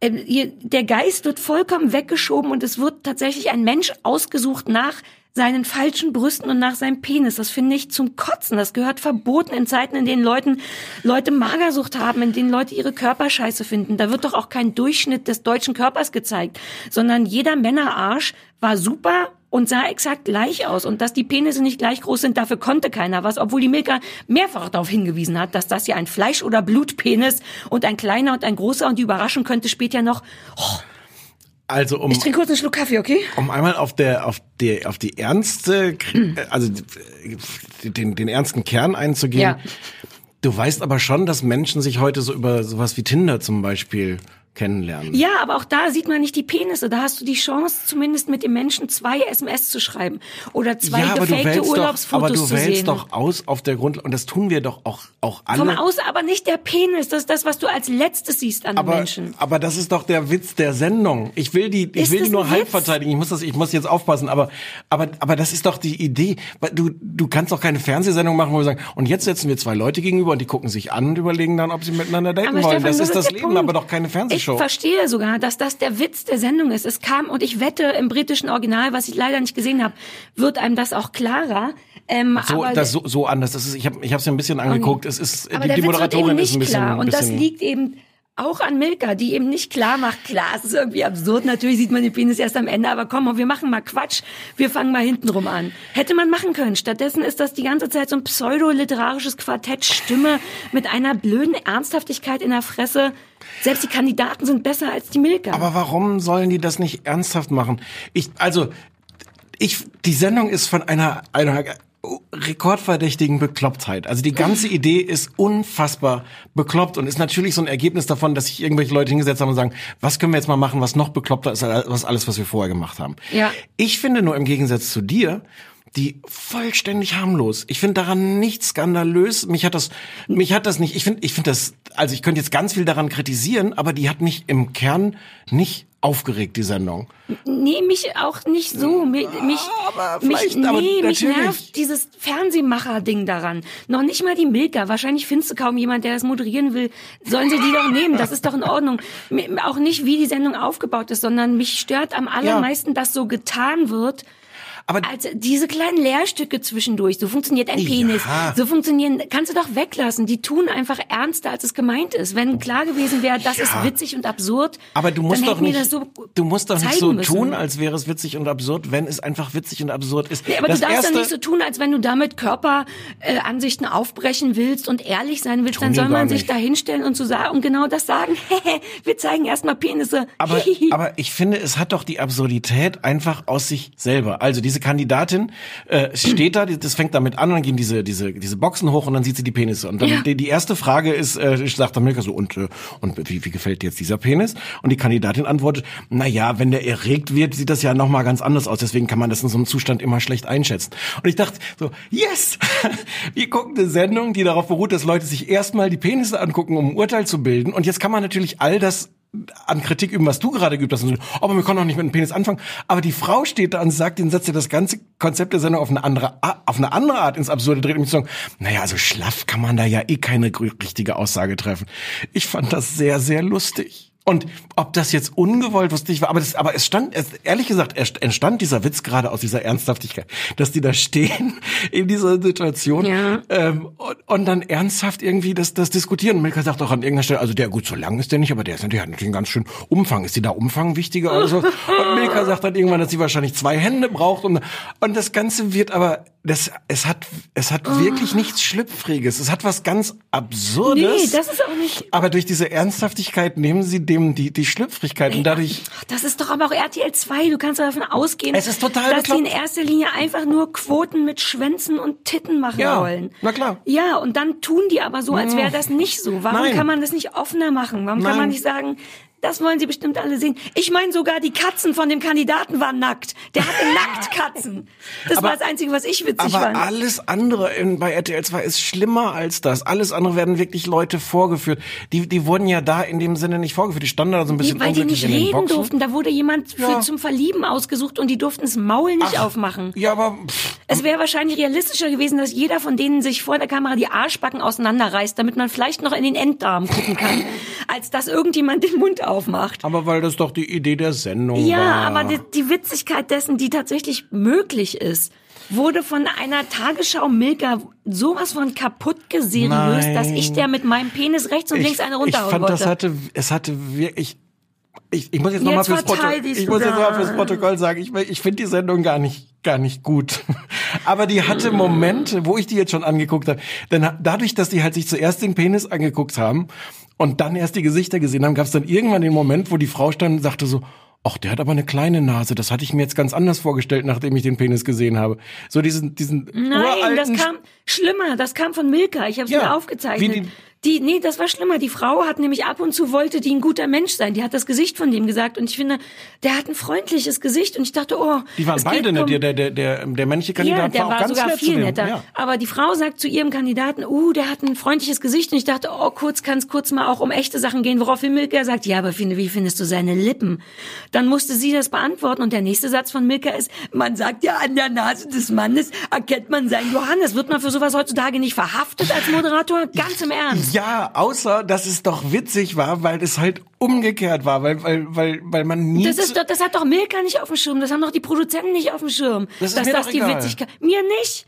Ähm, Der Geist wird vollkommen weggeschoben und es wird tatsächlich ein Mensch ausgesucht nach seinen falschen Brüsten und nach seinem Penis. Das finde ich zum Kotzen. Das gehört verboten in Zeiten, in denen Leuten, Leute Magersucht haben, in denen Leute ihre Körperscheiße finden. Da wird doch auch kein Durchschnitt des deutschen Körpers gezeigt, sondern jeder Männerarsch war super und sah exakt gleich aus. Und dass die Penisse nicht gleich groß sind, dafür konnte keiner was, obwohl die Milka mehrfach darauf hingewiesen hat, dass das hier ein Fleisch- oder Blutpenis und ein kleiner und ein großer und die Überraschung könnte später noch, oh, Also um, ich trinke kurz einen Schluck Kaffee, okay? um einmal auf der auf die auf die ernste äh, also den den ernsten Kern einzugehen. Ja. Du weißt aber schon, dass Menschen sich heute so über sowas wie Tinder zum Beispiel kennenlernen. Ja, aber auch da sieht man nicht die Penisse. Da hast du die Chance, zumindest mit dem Menschen zwei SMS zu schreiben oder zwei ja, gefakte wählst doch, Urlaubsfotos aber du zu wählst sehen. doch aus auf der Grundlage und das tun wir doch auch auch alle. Vom Aus aber nicht der Penis. Das ist das, was du als letztes siehst an aber, den Menschen. aber das ist doch der Witz der Sendung. Ich will die, ich Ist will das die nur halb verteidigen. Ich muss das, ich muss jetzt aufpassen. Aber, aber, aber das ist doch die Idee. Du, du kannst doch keine Fernsehsendung machen, wo wir sagen, und jetzt setzen wir zwei Leute gegenüber und die gucken sich an und überlegen dann, ob sie miteinander daten Aber wollen. Stefan, das ist das Leben, Punkt. aber doch keine Fernsehshow. Ich verstehe sogar, dass das der Witz der Sendung ist. Es kam, und ich wette, im britischen Original, was ich leider nicht gesehen habe, wird einem das auch klarer. Ähm, so, aber das so, so anders. Das ist, ich habe, ich habe es ja ein bisschen angeguckt. Es ist, Aber die, der die Witz wird eben Moderatorin nicht ist ein bisschen, klar. Und das liegt eben auch an Milka, die eben nicht klar macht, klar, es ist irgendwie absurd, natürlich sieht man den Penis erst am Ende, aber komm, wir machen mal Quatsch, wir fangen mal hintenrum an. Hätte man machen können. Stattdessen ist das die ganze Zeit so ein pseudo-literarisches Quartett Stimme mit einer blöden Ernsthaftigkeit in der Fresse. Selbst die Kandidaten sind besser als die Milka. Aber warum sollen die das nicht ernsthaft machen? Ich, also, ich, die Sendung ist von einer, einer rekordverdächtigen Beklopptheit. Also die ganze Idee ist unfassbar bekloppt und ist natürlich so ein Ergebnis davon, dass sich irgendwelche Leute hingesetzt haben und sagen, was können wir jetzt mal machen, was noch bekloppter ist als alles, was wir vorher gemacht haben. Ja. Ich finde nur im Gegensatz zu dir, die vollständig harmlos. Ich finde daran nichts skandalös. Mich hat das, mich hat das nicht. Ich finde, ich finde das. Also ich könnte jetzt ganz viel daran kritisieren, aber die hat mich im Kern nicht aufgeregt die Sendung. Nee, mich auch nicht so. Mich, mich, Aber mich, nee, aber mich nervt dieses Fernsehmacher-Ding daran. Noch nicht mal die Milka. Wahrscheinlich findest du kaum jemand, der das moderieren will. Sollen sie die doch nehmen. Das ist doch in Ordnung. Auch nicht, wie die Sendung aufgebaut ist, sondern mich stört am allermeisten, dass so getan wird, Aber also diese kleinen Lehrstücke zwischendurch, so funktioniert ein Ja. Penis, so funktionieren, kannst du doch weglassen. Die tun einfach ernster, als es gemeint ist. Wenn klar gewesen wäre, das ist witzig und absurd, Aber du musst dann doch nicht, das so du musst doch nicht so müssen. tun, als wäre es witzig und absurd, wenn es einfach witzig und absurd ist. Nee, aber das du darfst erste, doch nicht so tun, als wenn du damit Körperansichten äh, aufbrechen willst und ehrlich sein willst. Tun Dann soll man sich da hinstellen und, zu sagen, und genau das sagen. wir zeigen erstmal Penisse. aber, aber ich finde, es hat doch die Absurdität einfach aus sich selber. Also diese Kandidatin äh, steht da, das fängt damit an, und dann gehen diese diese diese Boxen hoch und dann sieht sie die Penisse und dann Ja. die, die erste Frage ist, äh, sagt dann Milka so und äh, und wie, wie gefällt dir jetzt dieser Penis? Und die Kandidatin antwortet, na ja, wenn der erregt wird, sieht das ja noch mal ganz anders aus. Deswegen kann man das in so einem Zustand immer schlecht einschätzen. Und ich dachte so, yes, wir gucken eine Sendung, die darauf beruht, dass Leute sich erstmal die Penisse angucken, um ein Urteil zu bilden. Und jetzt kann man natürlich all das an Kritik üben, was du gerade geübt hast. Aber wir können doch nicht mit dem Penis anfangen. Aber die Frau steht da und sagt den Satz, der das ganze Konzept der Sendung auf eine andere, auf eine andere Art ins Absurde dreht. Und zu sagen, naja, also schlaff kann man da ja eh keine richtige Aussage treffen. Ich fand das sehr, sehr lustig. Und ob das jetzt ungewollt lustig war, aber, das, aber es stand, es, ehrlich gesagt, es entstand dieser Witz gerade aus dieser Ernsthaftigkeit, dass die da stehen in dieser Situation Ja. ähm, und, und dann ernsthaft irgendwie das, das diskutieren. Und Milka sagt auch an irgendeiner Stelle, also der, gut, so lang ist der nicht, aber der ist natürlich, hat natürlich einen ganz schönen Umfang. Ist die da Umfang wichtiger oder so? Und Milka sagt dann irgendwann, dass sie wahrscheinlich zwei Hände braucht und, und das Ganze wird aber, das, es hat, es hat wirklich nichts Schlüpfriges. Es hat was ganz Absurdes. Nee, das ist auch nicht. Aber durch diese Ernsthaftigkeit nehmen sie dem die, die Schlüpfrigkeit und dadurch, Das ist doch aber auch RTL 2. Du kannst doch davon ausgehen, Es ist total dass die in bekloppt. erster Linie einfach nur Quoten mit Schwänzen und Titten machen Ja, wollen. na klar. Ja, und dann tun die aber so, als wäre das nicht so. Warum Nein. kann man das nicht offener machen? Warum kann Nein. man nicht sagen, das wollen sie bestimmt alle sehen. Ich meine, sogar die Katzen von dem Kandidaten waren nackt. Der hatte Nacktkatzen. Das Aber- war das Einzige, was ich witzig aber fand. alles andere in, bei RTL 2 ist schlimmer als das. Alles andere werden wirklich Leute vorgeführt. Die, die wurden ja da in dem Sinne nicht vorgeführt. Die standen da so ein bisschen Nee, weil die nicht reden durften. Da wurde jemand für Ja. zum Verlieben ausgesucht und die durften das Maul nicht aufmachen. Ja, aber pff, Es wäre wahrscheinlich realistischer gewesen, dass jeder von denen sich vor der Kamera die Arschbacken auseinanderreißt, damit man vielleicht noch in den Enddarm gucken kann, als dass irgendjemand den Mund aufmacht. aber weil das doch die Idee der Sendung Ja, war. aber die, die Witzigkeit dessen, die tatsächlich möglich ist, wurde von einer Tagesschau Milka sowas von kaputt geseriös, Nein. dass ich der mit meinem Penis rechts und links eine ich runterhauen fand, wollte. das hatte, es hatte wirklich, ich, ich muss jetzt nochmal fürs, Protokoll, ich muss jetzt noch mal fürs Protokoll sagen, ich, ich finde die Sendung gar nicht, gar nicht gut. Aber die hatte Momente, wo ich die jetzt schon angeguckt habe. Denn dadurch, dass die halt sich zuerst den Penis angeguckt haben und dann erst die Gesichter gesehen haben, gab es dann irgendwann den Moment, wo die Frau stand und sagte so, Ach, der hat aber eine kleine Nase. Das hatte ich mir jetzt ganz anders vorgestellt, nachdem ich den Penis gesehen habe. So diesen, diesen Nein, das kam schlimmer. Das kam von Milka. Ich habe es Ja, mir aufgezeichnet. die- die, nee, das war schlimmer. Die Frau hat nämlich ab und zu wollte die ein guter Mensch sein. Die hat das Gesicht von dem gesagt und ich finde, der hat ein freundliches Gesicht und ich dachte, oh, Die waren beide, ne? um- Der, der, der, der, der männliche Kandidat ja, der war war, auch ganz sogar nett viel netter. Ja. Aber die Frau sagt zu ihrem Kandidaten, uh, der hat ein freundliches Gesicht. Und ich dachte, oh, kurz kann es kurz mal auch um echte Sachen gehen. Woraufhin Milka sagt, ja, aber finde, wie findest du seine Lippen? Dann musste sie das beantworten. Und der nächste Satz von Milka ist, man sagt ja, an der Nase des Mannes erkennt man seinen Johannes. Wird man für sowas heutzutage nicht verhaftet als Moderator? Ganz im Ernst. Ja, außer, dass es doch witzig war, weil es halt umgekehrt war, weil, weil, weil, weil man nie. Das ist doch, das hat doch Milka nicht auf dem Schirm, das haben doch die Produzenten nicht auf dem Schirm. Das ist dass mir das doch die egal. Witzigkeit. Mir nicht.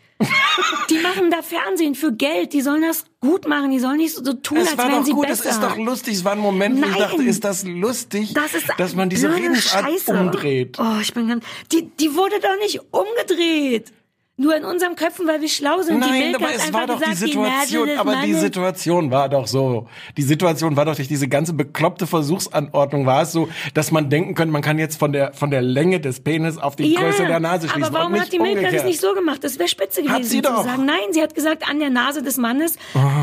die machen da Fernsehen für Geld, die sollen das gut machen, die sollen nicht so, tun, es als war wären doch sie gut, besser. es ist doch lustig. Es war ein Moment, wo ich Nein. dachte, ist das lustig, Das ist dass man diese Redensart Scheiße. umdreht. Oh, ich bin ganz, die, die wurde doch nicht umgedreht. Nur in unserem Köpfen, weil wir schlau sind. die Nein, aber es war doch die gesagt, Situation, Nase des aber die Situation war doch so. Die Situation war doch durch diese ganze bekloppte Versuchsanordnung war es so, dass man denken könnte, man kann jetzt von der von der Länge des Penis auf die Größe der Nase schließen. Aber warum hat die Milka das nicht so gemacht? Das wäre spitze gewesen Hat sie doch. sagen. Nein, sie hat gesagt, an der Nase des Mannes,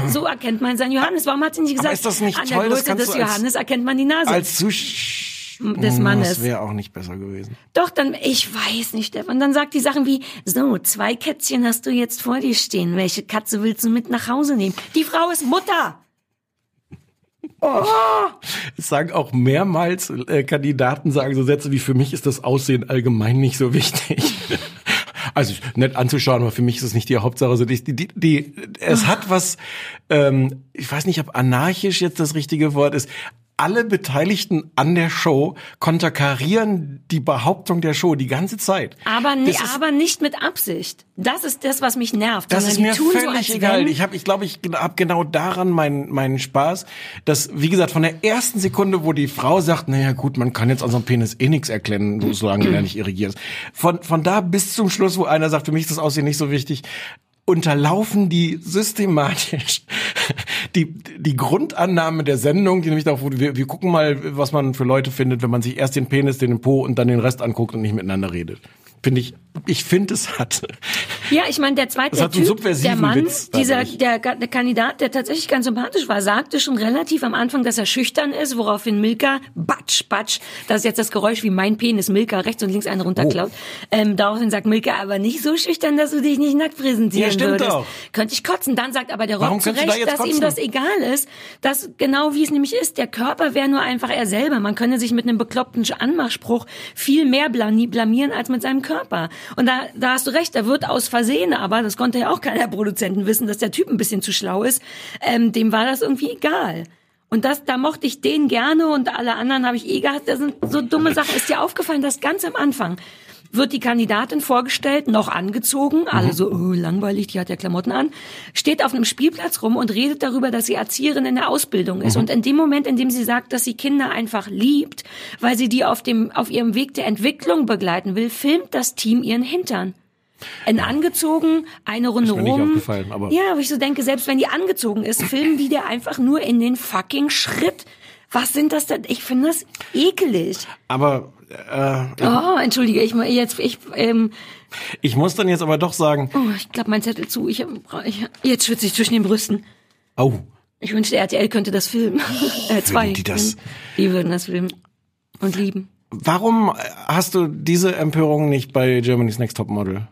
so erkennt man seinen Johannes. Warum hat sie nicht Aber gesagt, ist das nicht an toll? der Größe des Johannes erkennt man die Nase Als Zusch des Mannes? Das wäre auch nicht besser gewesen. Doch, dann, ich weiß nicht, Stefan. Dann sagt die Sachen wie, so, zwei Kätzchen hast du jetzt vor dir stehen. Welche Katze willst du mit nach Hause nehmen? Die Frau ist Mutter. Es sagen auch mehrmals äh, Kandidaten sagen so Sätze wie für mich ist das Aussehen allgemein nicht so wichtig. Also nett anzuschauen, aber für mich ist es nicht die Hauptsache. Also die, die, die, die es hat was, ähm, ich weiß nicht, ob anarchisch jetzt das richtige Wort ist. Alle Beteiligten an der Show konterkarieren die Behauptung der Show die ganze Zeit. Aber, nee, ist- aber nicht mit Absicht. Das ist das, was mich nervt. Das ist mir so, völlig als egal. Ich habe, ich glaube, ich habe genau daran meinen meinen Spaß, dass wie gesagt von der ersten Sekunde, wo die Frau sagt, naja gut, man kann jetzt an so einem Penis eh nichts erkennen, so- solange er nicht irrigiert ist. Von von da bis zum Schluss, wo einer sagt, für mich ist das Aussehen nicht so wichtig, unterlaufen die systematisch die die Grundannahme der Sendung, die nämlich darauf, wir, wir gucken mal, was man für Leute findet, wenn man sich erst den Penis, den Po und dann den Rest anguckt und nicht miteinander redet. Finde ich, ich finde es hat. Ja, ich meine, der zweite einen Typ, der Mann, Witz dieser, der, der Kandidat, der tatsächlich ganz sympathisch war, sagte schon relativ am Anfang, dass er schüchtern ist, woraufhin Milka, batsch, batsch, das ist jetzt das Geräusch wie mein Penis, Milka rechts und links einen runterklaut. Oh. Ähm, daraufhin sagt Milka, aber nicht so schüchtern, dass du dich nicht nackt präsentieren Ja, stimmt würdest. doch. Könnte ich kotzen. Dann sagt aber der Rock zu da dass ihm kotzen? das egal ist, dass genau wie es nämlich ist, der Körper wäre nur einfach er selber. Man könne sich mit einem bekloppten Anmachspruch viel mehr blami- blamieren als mit seinem Körper. Und da, da hast du recht, da wird aus Versehen, aber das konnte ja auch keiner Produzenten wissen, dass der Typ ein bisschen zu schlau ist. Ähm, dem war das irgendwie egal. Und das, da mochte ich den gerne und alle anderen habe ich eh gehabt. Das sind so dumme Sachen. Ist dir aufgefallen, dass ganz am Anfang wird die Kandidatin vorgestellt, noch angezogen, alle so, oh, langweilig, die hat ja Klamotten an, steht auf einem Spielplatz rum und redet darüber, dass sie Erzieherin in der Ausbildung ist. Und in dem Moment, in dem sie sagt, dass sie Kinder einfach liebt, weil sie die auf dem, auf ihrem Weg der Entwicklung begleiten will, filmt das Team ihren Hintern. In angezogen, eine Runde Ist mir nicht rum. aufgefallen, aber- ja, aber ich so denke, selbst wenn die angezogen ist, filmen die der einfach nur in den fucking Schritt. Was sind das denn? Ich finde das ekelig. Aber äh, Oh, entschuldige, ich jetzt ich ähm, ich muss dann jetzt aber doch sagen, oh, ich klappe meinen Zettel zu. Ich, ich jetzt schwitze ich zwischen den Brüsten. oh, Ich wünschte, RTL könnte das filmen. äh, zwei. die das? Die würden das filmen und lieben. warum hast du diese Empörung nicht bei Germany's Next Top Model?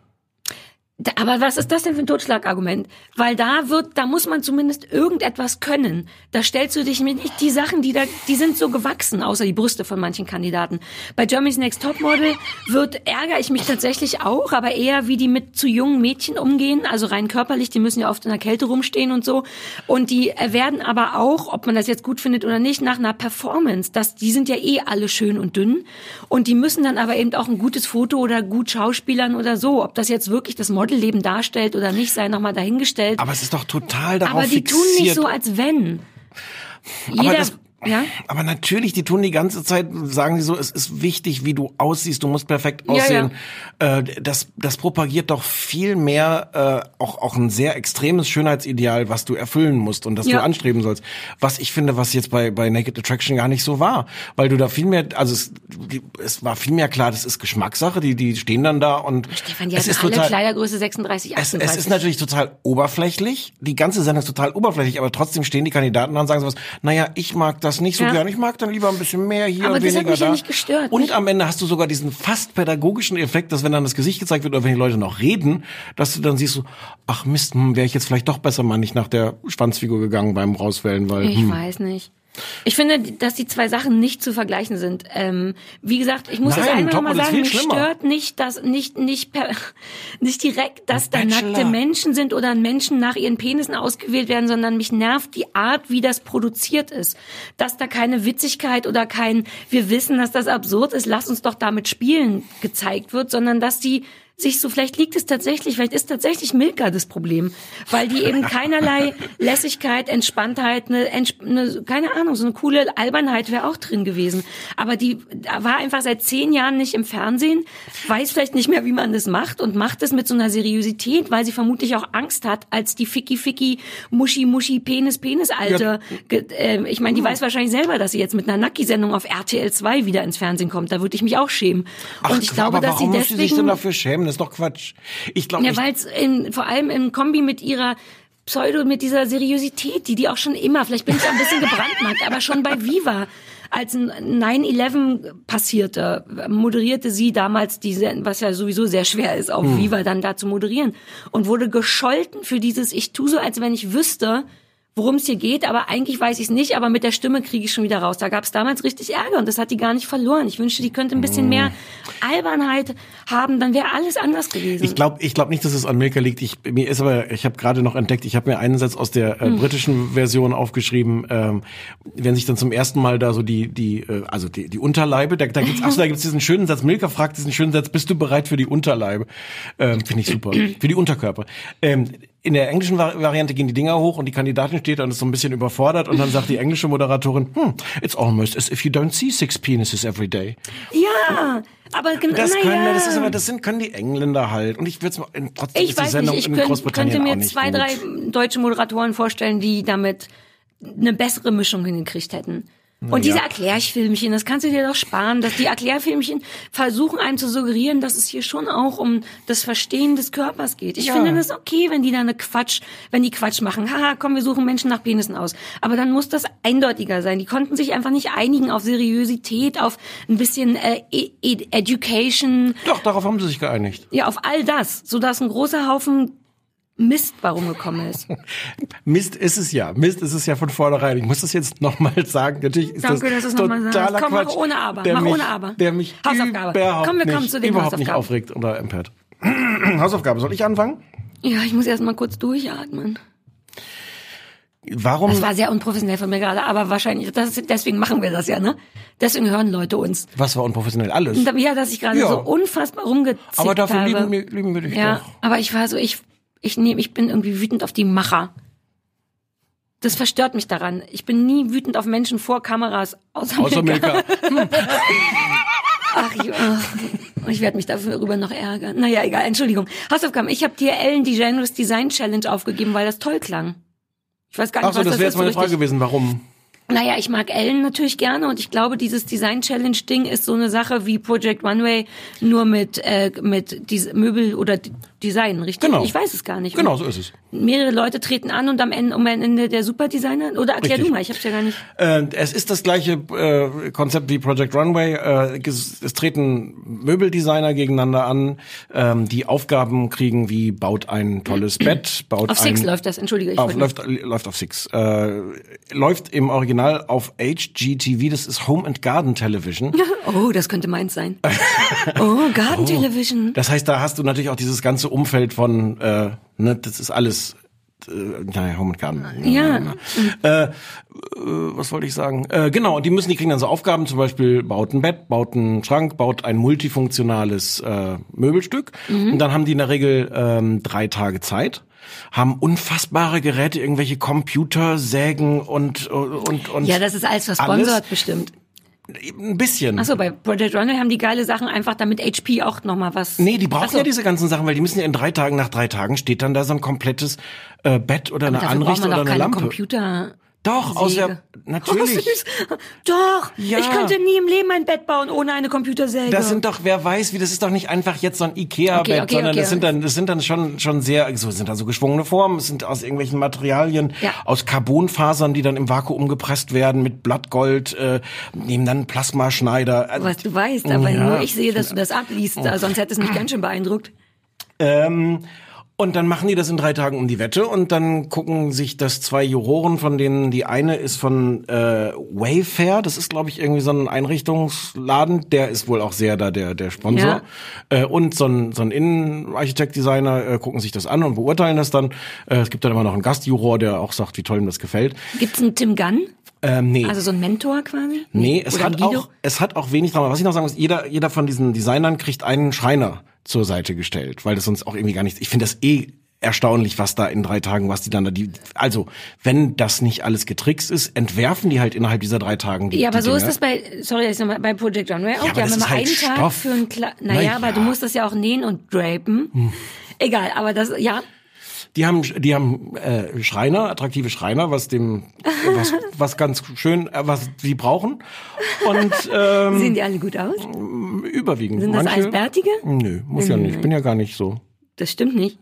Aber was ist das denn für ein Totschlagargument? Weil da wird, da muss man zumindest irgendetwas können. Da stellst du dich mit nicht die Sachen, die da, die sind so gewachsen, außer die Brüste von manchen Kandidaten. Bei Germany's Next Topmodel wird ärgere ich mich tatsächlich auch, aber eher wie die mit zu jungen Mädchen umgehen, also rein körperlich, die müssen ja oft in der Kälte rumstehen und so. Und die äh, werden aber auch, ob man das jetzt gut findet oder nicht, nach einer Performance, das, die sind ja eh alle schön und dünn. Und die müssen dann aber eben auch ein gutes Foto oder gut Schauspielern oder so. Ob das jetzt wirklich das Modelleben darstellt oder nicht, sei nochmal dahingestellt. Aber es ist doch total darauf Aber die fixiert. tun nicht so, als wenn. Jeder, das, ja? aber natürlich, die tun die ganze Zeit, sagen sie so, es ist wichtig, wie du aussiehst, du musst perfekt Ja, aussehen. Äh, das, das propagiert doch viel mehr äh, auch, auch ein sehr extremes Schönheitsideal, was du erfüllen musst und das Ja. du anstreben sollst. Was ich finde, was jetzt bei, bei Naked Attraction gar nicht so war. Weil du da viel mehr, also es, die, es war viel mehr klar, das ist Geschmackssache, die, die stehen dann da und Stefan, die es ist alle total, Kleidergröße 36, es, 38. es ist natürlich total oberflächlich. Die ganze Sendung ist total oberflächlich, aber trotzdem stehen die Kandidaten da und sagen sowas, naja, ich mag das nicht so Ja. gern, ich mag dann lieber ein bisschen mehr hier Aber und das hat weniger mich da. ja nicht gestört, und nicht? am Ende hast du sogar diesen fast pädagogischen Effekt, dass wenn dann das Gesicht gezeigt wird oder wenn die Leute noch reden, dass du dann siehst so, ach Mist, hm, wäre ich jetzt vielleicht doch besser mal nicht nach der Schwanzfigur gegangen beim Rauswählen, weil Ich hm. weiß nicht. Ich finde, dass die zwei Sachen nicht zu vergleichen sind. Ähm, wie gesagt, ich muss Nein, das einmal Top mal sagen, mich schlimmer. stört nicht, dass nicht nicht per, nicht direkt, dass da nackte Menschen sind oder Menschen nach ihren Penissen ausgewählt werden, sondern mich nervt die Art, wie das produziert ist. Dass da keine Witzigkeit oder kein wir wissen, dass das absurd ist, lass uns doch damit spielen gezeigt wird, sondern dass die sich so, vielleicht liegt es tatsächlich, vielleicht ist tatsächlich Milka das Problem, weil die eben keinerlei Lässigkeit, Entspanntheit, eine, eine keine Ahnung, so eine coole Albernheit wäre auch drin gewesen. Aber die war einfach seit zehn Jahren nicht im Fernsehen, weiß vielleicht nicht mehr, wie man das macht und macht es mit so einer Seriosität, weil sie vermutlich auch Angst hat, als die Ficky Ficky Muschi Muschi Penis Penis Alte. ge- äh, Ich meine, die weiß wahrscheinlich selber, dass sie jetzt mit einer Nacki-Sendung auf RTL 2 wieder ins Fernsehen kommt. Da würde ich mich auch schämen. und ich glaube, dass sie muss sie sich denn deswegen dafür schämen? Das ist doch Quatsch. Ich glaube, ja, weil es vor allem im Kombi mit ihrer Pseudo, mit dieser Seriosität, die die auch schon immer, vielleicht bin ich ein bisschen gebrandmarkt, aber schon bei Viva, als ein 9-11 passierte, moderierte sie damals diese, was ja sowieso sehr schwer ist, auf Viva dann da zu moderieren und wurde gescholten für dieses, ich tu so, als wenn ich wüsste, worum es hier geht, aber eigentlich weiß ich es nicht, aber mit der Stimme kriege ich schon wieder raus. Da gab es damals richtig Ärger und das hat die gar nicht verloren. Ich wünschte, die könnte ein bisschen mehr Albernheit haben, dann wäre alles anders gewesen. Ich glaube ich glaub nicht, dass es an Milka liegt. Ich, mir ist aber, ich habe gerade noch entdeckt, ich habe mir einen Satz aus der Hm. äh, britischen Version aufgeschrieben, ähm, wenn sich dann zum ersten Mal da so die, die äh, also die, die Unterleibe, da, da gibt's, ach so, da gibt's diesen schönen Satz, Milka fragt diesen schönen Satz, bist du bereit für die Unterleibe? Ähm, Finde ich super. für die Unterkörper. Ähm, in der englischen Vari- Variante gehen die Dinger hoch und die Kandidatin steht da und ist so ein bisschen überfordert und dann sagt die englische Moderatorin, hm, it's almost as if you don't see six penises every day. Ja, aber genau, Das können, naja. das ist aber, das sind, können die Engländer halt. Und ich würde es mal, trotzdem ich ist die weiß Sendung nicht, ich in könnt, Großbritannien könnte mir zwei, gut. drei deutsche Moderatoren vorstellen, die damit eine bessere Mischung hingekriegt hätten. Und diese Erklärfilmchen, das kannst du dir doch sparen, dass die Erklärfilmchen versuchen einem zu suggerieren, dass es hier schon auch um das Verstehen des Körpers geht. Ich Ja. finde das okay, wenn die da eine Quatsch, wenn die Quatsch machen. Haha, komm, wir suchen Menschen nach Penissen aus. Aber dann muss das eindeutiger sein. Die konnten sich einfach nicht einigen auf Seriosität, auf ein bisschen äh, E- E- Education, Doch, darauf haben sie sich geeinigt. ja, auf all das, sodass ein großer Haufen Mist bei rumgekommen ist. Mist ist es ja. Mist ist es ja von vornherein. Ich muss das jetzt nochmal sagen. Natürlich ist Danke, das dass du es nochmal sagst. Komm, mach Quatsch, ohne Aber. Der Mach mich, ohne Aber. Der mich Hausaufgabe. überhaupt Komm, wir kommen nicht, zu den überhaupt nicht aufregt oder empört. Hausaufgabe. Soll ich anfangen? Ja, ich muss erst mal kurz durchatmen. Warum? Das war sehr unprofessionell von mir gerade, aber wahrscheinlich, das, deswegen machen wir das ja, ne? Deswegen hören Leute uns. was war unprofessionell? Alles. Ja, dass ich gerade Ja. so unfassbar rumgezickt Aber dafür habe. lieben, wir- lieben wir dich Ja, doch. aber ich war so, ich, ich nehme, ich bin irgendwie wütend auf die Macher. Das verstört mich daran. Ich bin nie wütend auf Menschen vor Kameras, außer, Außer Milka. Milka. Ach, ich, ach, ich werde mich darüber noch ärgern. Naja, egal, Entschuldigung. Hausaufgaben. Ich habe dir Ellen DeGeneres Design Challenge aufgegeben, weil das toll klang. Ich weiß gar nicht, Ach so, was das das wäre jetzt meine so Frage gewesen. Warum? Naja, ich mag Ellen natürlich gerne und ich glaube, dieses Design Challenge Ding ist so eine Sache wie Project Runway, nur mit, äh, mit dies Möbel oder Design, richtig? Genau. Ich weiß es gar nicht. Genau, so ist es. Mehrere Leute treten an und am Ende, um am Ende der Superdesigner, oder erklär Richtig. du mal, ich hab's ja gar nicht. Äh, es ist das gleiche äh, Konzept wie Project Runway. Äh, es, es treten Möbeldesigner gegeneinander an, ähm, die Aufgaben kriegen wie baut ein tolles Bett, baut Auf ein Six läuft das, entschuldige, ich auf, läuft, läuft auf Six. Äh, läuft im Original auf HGTV, das ist Home and Garden Television. Oh, das könnte meins sein. Oh, Garden Television. Das heißt, da hast du natürlich auch dieses ganze Umfeld von, äh, ne, das ist alles, äh, naja, Home and Garden. Ja. Äh, äh, was wollte ich sagen? Äh, genau, und die müssen, die kriegen dann so Aufgaben, zum Beispiel baut ein Bett, baut einen Schrank, baut ein multifunktionales äh, Möbelstück. Und dann haben die in der Regel ähm, drei Tage Zeit haben unfassbare Geräte, irgendwelche Computer, Sägen und und und Ja, das ist alles versponsert bestimmt. Ein bisschen. Achso, bei Project Runway haben die geile Sachen einfach, damit HP auch nochmal was. Nee, die brauchen so. ja diese ganzen Sachen, weil die müssen ja in drei Tagen, nach drei Tagen steht dann da so ein komplettes äh, Bett oder eine Dafür braucht Anrichtung man oder eine keine Lampe. Computer. Doch, aus Säge. der, Oh, natürlich. süß. Doch, Ja. ich könnte nie im Leben ein Bett bauen ohne eine Computersäge. Das sind doch, wer weiß, wie das ist doch nicht einfach jetzt so ein Ikea-Bett, Okay, okay, sondern okay. das sind dann, das sind dann schon schon sehr, so sind da so geschwungene Formen, es sind aus irgendwelchen Materialien, Ja. aus Carbonfasern, die dann im Vakuum gepresst werden mit Blattgold, äh, nehmen dann Plasmaschneider. Also, was du weißt, aber Ja. nur ich sehe, dass du das abliest, sonst hätte es mich ganz schön beändruckt. Ähm, Und dann machen die das in drei Tagen um die Wette und dann gucken sich das zwei Juroren, von denen die eine ist von äh, Wayfair, das ist glaube ich irgendwie so ein Einrichtungsladen, der ist wohl auch sehr da der der Sponsor. Äh, und so ein, so ein Innenarchitekt-Designer äh, gucken sich das an und beurteilen das dann. Äh, es gibt dann immer noch einen Gastjuror, der auch sagt, wie toll ihm das gefällt. Gibt's einen Tim Gunn? Ähm, nee. Also so ein Mentor quasi? Nee, es Oder hat auch, es hat auch wenig Drama. Was ich noch sagen muss, jeder, jeder von diesen Designern kriegt einen Schreiner zur Seite gestellt, weil das sonst auch irgendwie gar nichts, ich finde das eh erstaunlich, was da in drei Tagen, was die dann da, die, also, wenn das nicht alles getrickst ist, entwerfen die halt innerhalb dieser drei Tagen die Ja, aber die so ist Dinge. das bei, sorry, ich nochmal, bei Project Runway auch. aber die haben das immer ist halt einen Tag Stoff. für ein Kla Naja, Na aber ja. du musst das ja auch nähen und drapen. Hm. Egal, aber das, ja, Die haben, die haben äh, Schreiner, attraktive Schreiner, was dem, was, was ganz schön, äh, was sie brauchen. Und ähm, sehen die alle gut aus? überwiegend. Sind das Manche, alles Bärtige? Nö, muss ja nicht. Bin ja gar nicht so. Das stimmt nicht.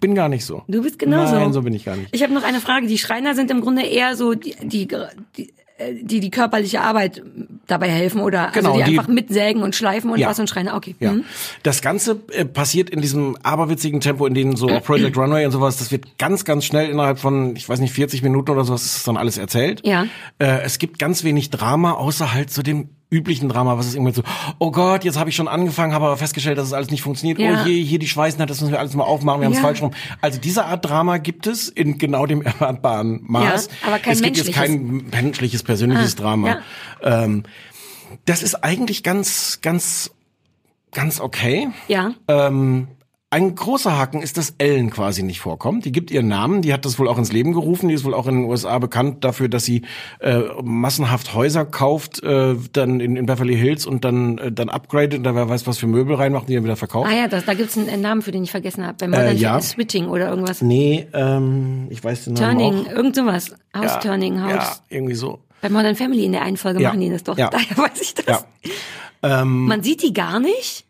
Bin gar nicht so. Du bist genauso. Nein, so bin ich gar nicht. Ich habe noch eine Frage. Die Schreiner sind im Grunde eher so die, die, die, die, die körperliche Arbeit dabei helfen oder Genau, also die, die- einfach mitsägen und schleifen und Ja. was und Schreiner. Okay. Ja. Mhm. Das Ganze äh, passiert in diesem aberwitzigen Tempo, in dem so auch Project Runway und sowas, das wird ganz, ganz schnell innerhalb von, ich weiß nicht, 40 Minuten oder sowas ist dann alles erzählt. Ja. Äh, es gibt ganz wenig Drama, außer halt zu dem üblichen Drama, was ist irgendwie so, oh Gott, jetzt habe ich schon angefangen, habe aber festgestellt, dass es alles nicht funktioniert. Ja. Oh je, hier die Schweißen, das müssen wir alles mal aufmachen, wir haben es Ja. falsch rum. Also diese Art Drama gibt es in genau dem erwartbaren Maß. Ja, aber kein es gibt jetzt menschliches. kein menschliches, persönliches Ah, Drama. Ähm, das ist eigentlich ganz, ganz, ganz okay. Ja. Ähm, ein großer Haken ist, dass Ellen quasi nicht vorkommt. Die gibt ihren Namen, die hat das wohl auch ins Leben gerufen. Die ist wohl auch in den USA bekannt dafür, dass sie äh, massenhaft Häuser kauft, äh, dann in, in Beverly Hills und dann äh, dann upgradet und da wer weiß was für Möbel reinmacht, die dann wieder verkauft. Ah ja, das, da gibt's einen, einen Namen für den ich vergessen habe. Bei Modern Äh, ja. Switching oder irgendwas. Nee, ähm, ich weiß den Namen Turning, irgend sowas. House Ja, Turning, House. Ja, irgendwie so. Bei Modern Family in der einen Folge Ja. machen die das doch. Ja. Daher weiß ich das. Ja. Ähm, Man sieht die gar nicht.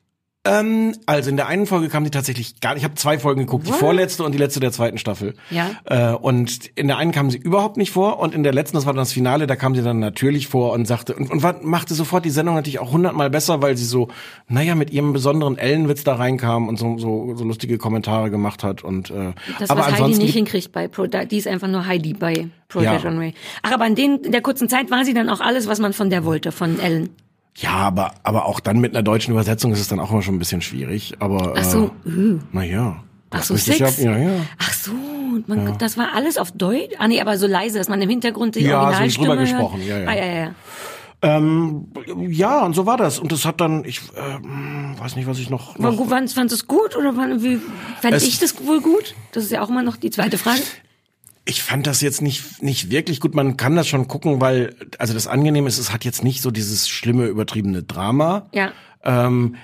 Ähm, also in der einen Folge kam die tatsächlich gar nicht. Ich habe zwei Folgen geguckt, die What? vorletzte und die letzte der zweiten Staffel. Ja. Äh, und in der einen kam sie überhaupt nicht vor und in der letzten, das war dann das Finale, da kam sie dann natürlich vor und sagte und, und war, machte sofort die Sendung natürlich auch hundertmal besser, weil sie so, naja, mit ihrem besonderen Ellenwitz da reinkam und so so, so lustige Kommentare gemacht hat und äh, Das, aber was Heidi ansonsten nicht gibt- hinkriegt bei Pro, die ist einfach nur Heidi bei Project Ja. Runway. Ach, aber in, den, in der kurzen Zeit war sie dann auch alles, was man von der wollte, von Ellen. Ja, aber aber auch dann mit einer deutschen Übersetzung ist es dann auch immer schon ein bisschen schwierig. Aber Ach so, äh, naja. Ach so, Six? Ja, ja, ja. Ach so, man, das war alles auf Deutsch? Ah nee, aber so leise, dass man im Hintergrund die Ja, so Originalstimme drüber hört. gesprochen, ja, ja. Ah, ja, ja, ja. Ähm, ja, und so war das. Und das hat dann, ich ähm, weiß nicht, was ich noch. Noch gut, fandst, du es gut oder fand, wie, fand Es- ich das wohl gut? Das ist ja auch immer noch die zweite Frage. Ich fand das jetzt nicht nicht wirklich gut. Man kann das schon gucken, weil also das Angenehme ist, es hat jetzt nicht so dieses schlimme übertriebene Drama. Ja. Ähm,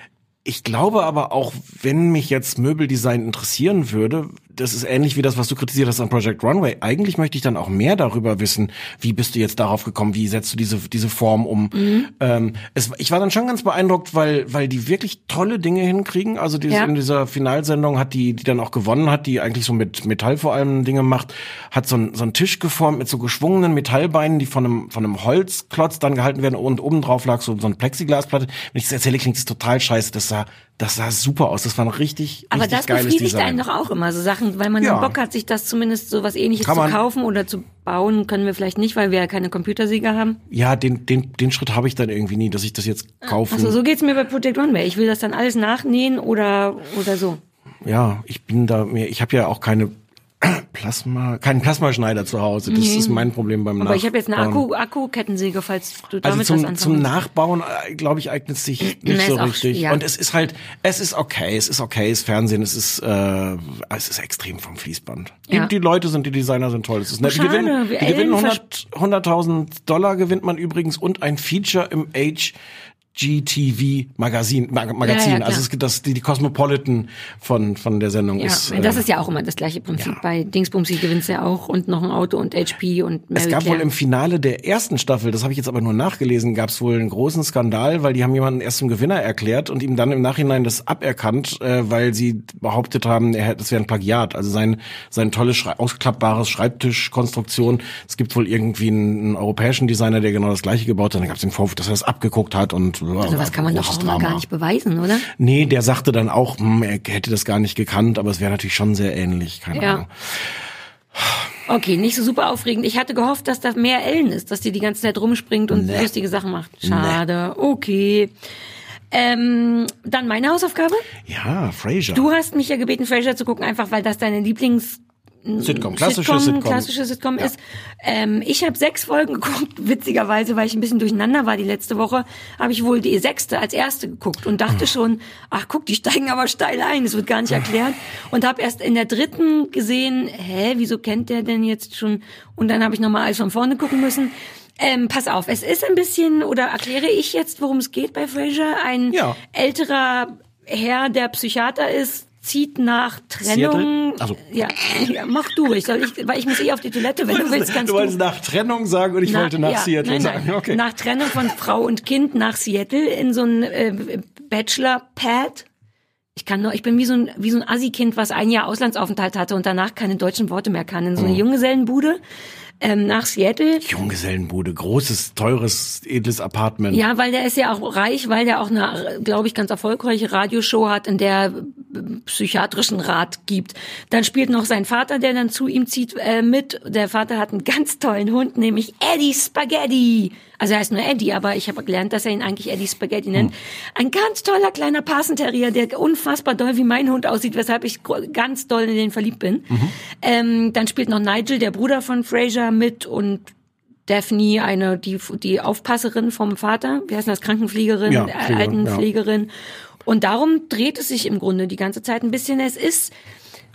ich glaube aber auch, wenn mich jetzt Möbeldesign interessieren würde, das ist ähnlich wie das, was du kritisiert hast an Project Runway. Eigentlich möchte ich dann auch mehr darüber wissen, wie bist du jetzt darauf gekommen, wie setzt du diese diese Form um. Mhm. Ähm, es, ich war dann schon ganz beeindruckt, weil weil die wirklich tolle Dinge hinkriegen. Also diese, Ja. in dieser Finalsendung hat die, die dann auch gewonnen hat, die eigentlich so mit Metall vor allem Dinge macht, hat so, ein, so einen Tisch geformt mit so geschwungenen Metallbeinen, die von einem von einem Holzklotz dann gehalten werden und oben drauf lag so, so eine Plexiglasplatte. Wenn ich das erzähle, klingt es total scheiße. Das sah das sah super aus. Das war ein richtig Aber richtig das geiles befriedigt Design. einen doch auch immer, so Sachen, weil man Ja. Bock hat, sich das zumindest so was ähnliches Kann zu kaufen oder zu bauen, können wir vielleicht nicht, weil wir ja keine Computersieger haben. Ja, den den den Schritt habe ich dann irgendwie nie, dass ich das jetzt kaufe. Also so geht's mir bei Project Runway. Ich will das dann alles nachnähen oder oder so. ja, ich bin da mir, ich habe ja auch keine Plasma, keinen Plasmaschneider zu Hause. Das ist mein Problem beim Aber ich habe jetzt eine Nachbauen. Akku Akku-Kettensäge, falls du Also damit was zum, anfangen zum. Nachbauen, äh, glaube ich, eignet es sich Nee, nicht so richtig. ja. Und es ist halt, es ist okay, es ist okay, es ist Fernsehen, es ist, äh, es ist extrem vom Fließband. Die, Ja. die Leute sind, die Designer sind toll. Es ist nett. Die schade, gewinnen, wir die gewinnen Ellen 100 100.000 Dollar gewinnt man übrigens und ein Feature im Age GTV Magazin, Mag Magazin. Ja, ja, also es gibt das, die, die Cosmopolitan von, von der Sendung Ja, ist. das äh, ist ja auch immer das gleiche Prinzip. ja. Bei Dingsbumsi gewinnst du ja auch und noch ein Auto und HP und Mary Es gab Claire. wohl im Finale der ersten Staffel, das habe ich jetzt aber nur nachgelesen, gab es wohl einen großen Skandal, weil die haben jemanden erst zum Gewinner erklärt und ihm dann im Nachhinein das aberkannt, äh, weil sie behauptet haben, er hätte, das wäre ein Plagiat. Also sein sein tolles Schrei ausklappbares Schreibtischkonstruktion. Es gibt wohl irgendwie einen, einen europäischen Designer, der genau das gleiche gebaut hat. Dann gab es den Vorwurf, dass er das abgeguckt hat und Also was kann man doch auch mal gar nicht beweisen, oder? Nee, der sagte dann auch, hm, er hätte das gar nicht gekannt, aber es wäre natürlich schon sehr ähnlich, keine Ja. Ahnung. Okay, nicht so super aufregend. Ich hatte gehofft, dass da mehr Ellen ist, dass die die ganze Zeit rumspringt und Nee. lustige Sachen macht. Schade. Okay. Ähm, dann meine Hausaufgabe. Ja, Frasier. Du hast mich ja gebeten, Frasier zu gucken, einfach weil das deine Lieblings Sitcom, klassische Sitcom, Sitcom. klassische Sitcom Ja. ist. Ähm, ich habe sechs Folgen geguckt, witzigerweise, weil ich ein bisschen durcheinander war die letzte Woche, habe ich wohl die sechste als erste geguckt und dachte schon, ach guck, die steigen aber steil ein, das wird gar nicht erklärt. Und habe erst in der dritten gesehen, hä, wieso kennt der denn jetzt schon? Und dann habe ich nochmal alles von vorne gucken müssen. Ähm, pass auf, es ist ein bisschen, oder erkläre ich jetzt, worum es geht bei Frasier? Ein Ja. älterer Herr, der Psychiater ist, zieht nach Trennung. Seattle? Ach so. Ja, ja, mach du. Ich soll ich, weil ich muss eh auf die Toilette, wenn du willst, kannst du du. wolltest nach Trennung sagen und ich wollte nach ja, Seattle nein, sagen. Okay. Nach Trennung von Frau und Kind nach Seattle in so ein äh, Bachelor-Pad. Ich kann nur, ich bin wie so ein, wie so ein Assi-Kind, was ein Jahr Auslandsaufenthalt hatte und danach keine deutschen Worte mehr kann. In Mhm. so eine Junggesellenbude ähm, nach Seattle. Junggesellenbude, großes, teures, edles Apartment. Ja, weil der ist ja auch reich, weil der auch eine, glaube ich, ganz erfolgreiche Radioshow hat, in der äh, psychiatrischen Rat gibt. Dann spielt noch sein Vater, der dann zu ihm zieht, äh, mit. Der Vater hat einen ganz tollen Hund, nämlich Eddie Spaghetti. Also er heißt nur Eddie, aber ich habe gelernt, dass er ihn eigentlich Eddie Spaghetti nennt. Ein ganz toller kleiner Parsenterrier, der unfassbar doll wie mein Hund aussieht, weshalb ich ganz doll in den verliebt bin. Ähm, dann spielt noch Nigel, der Bruder von Fraser, mit und Daphne, eine, die, die Aufpasserin vom Vater, wie heißt das, Krankenpflegerin, Ja, äh, Pflegerin, Altenpflegerin. Und darum dreht es sich im Grunde die ganze Zeit ein bisschen. Es ist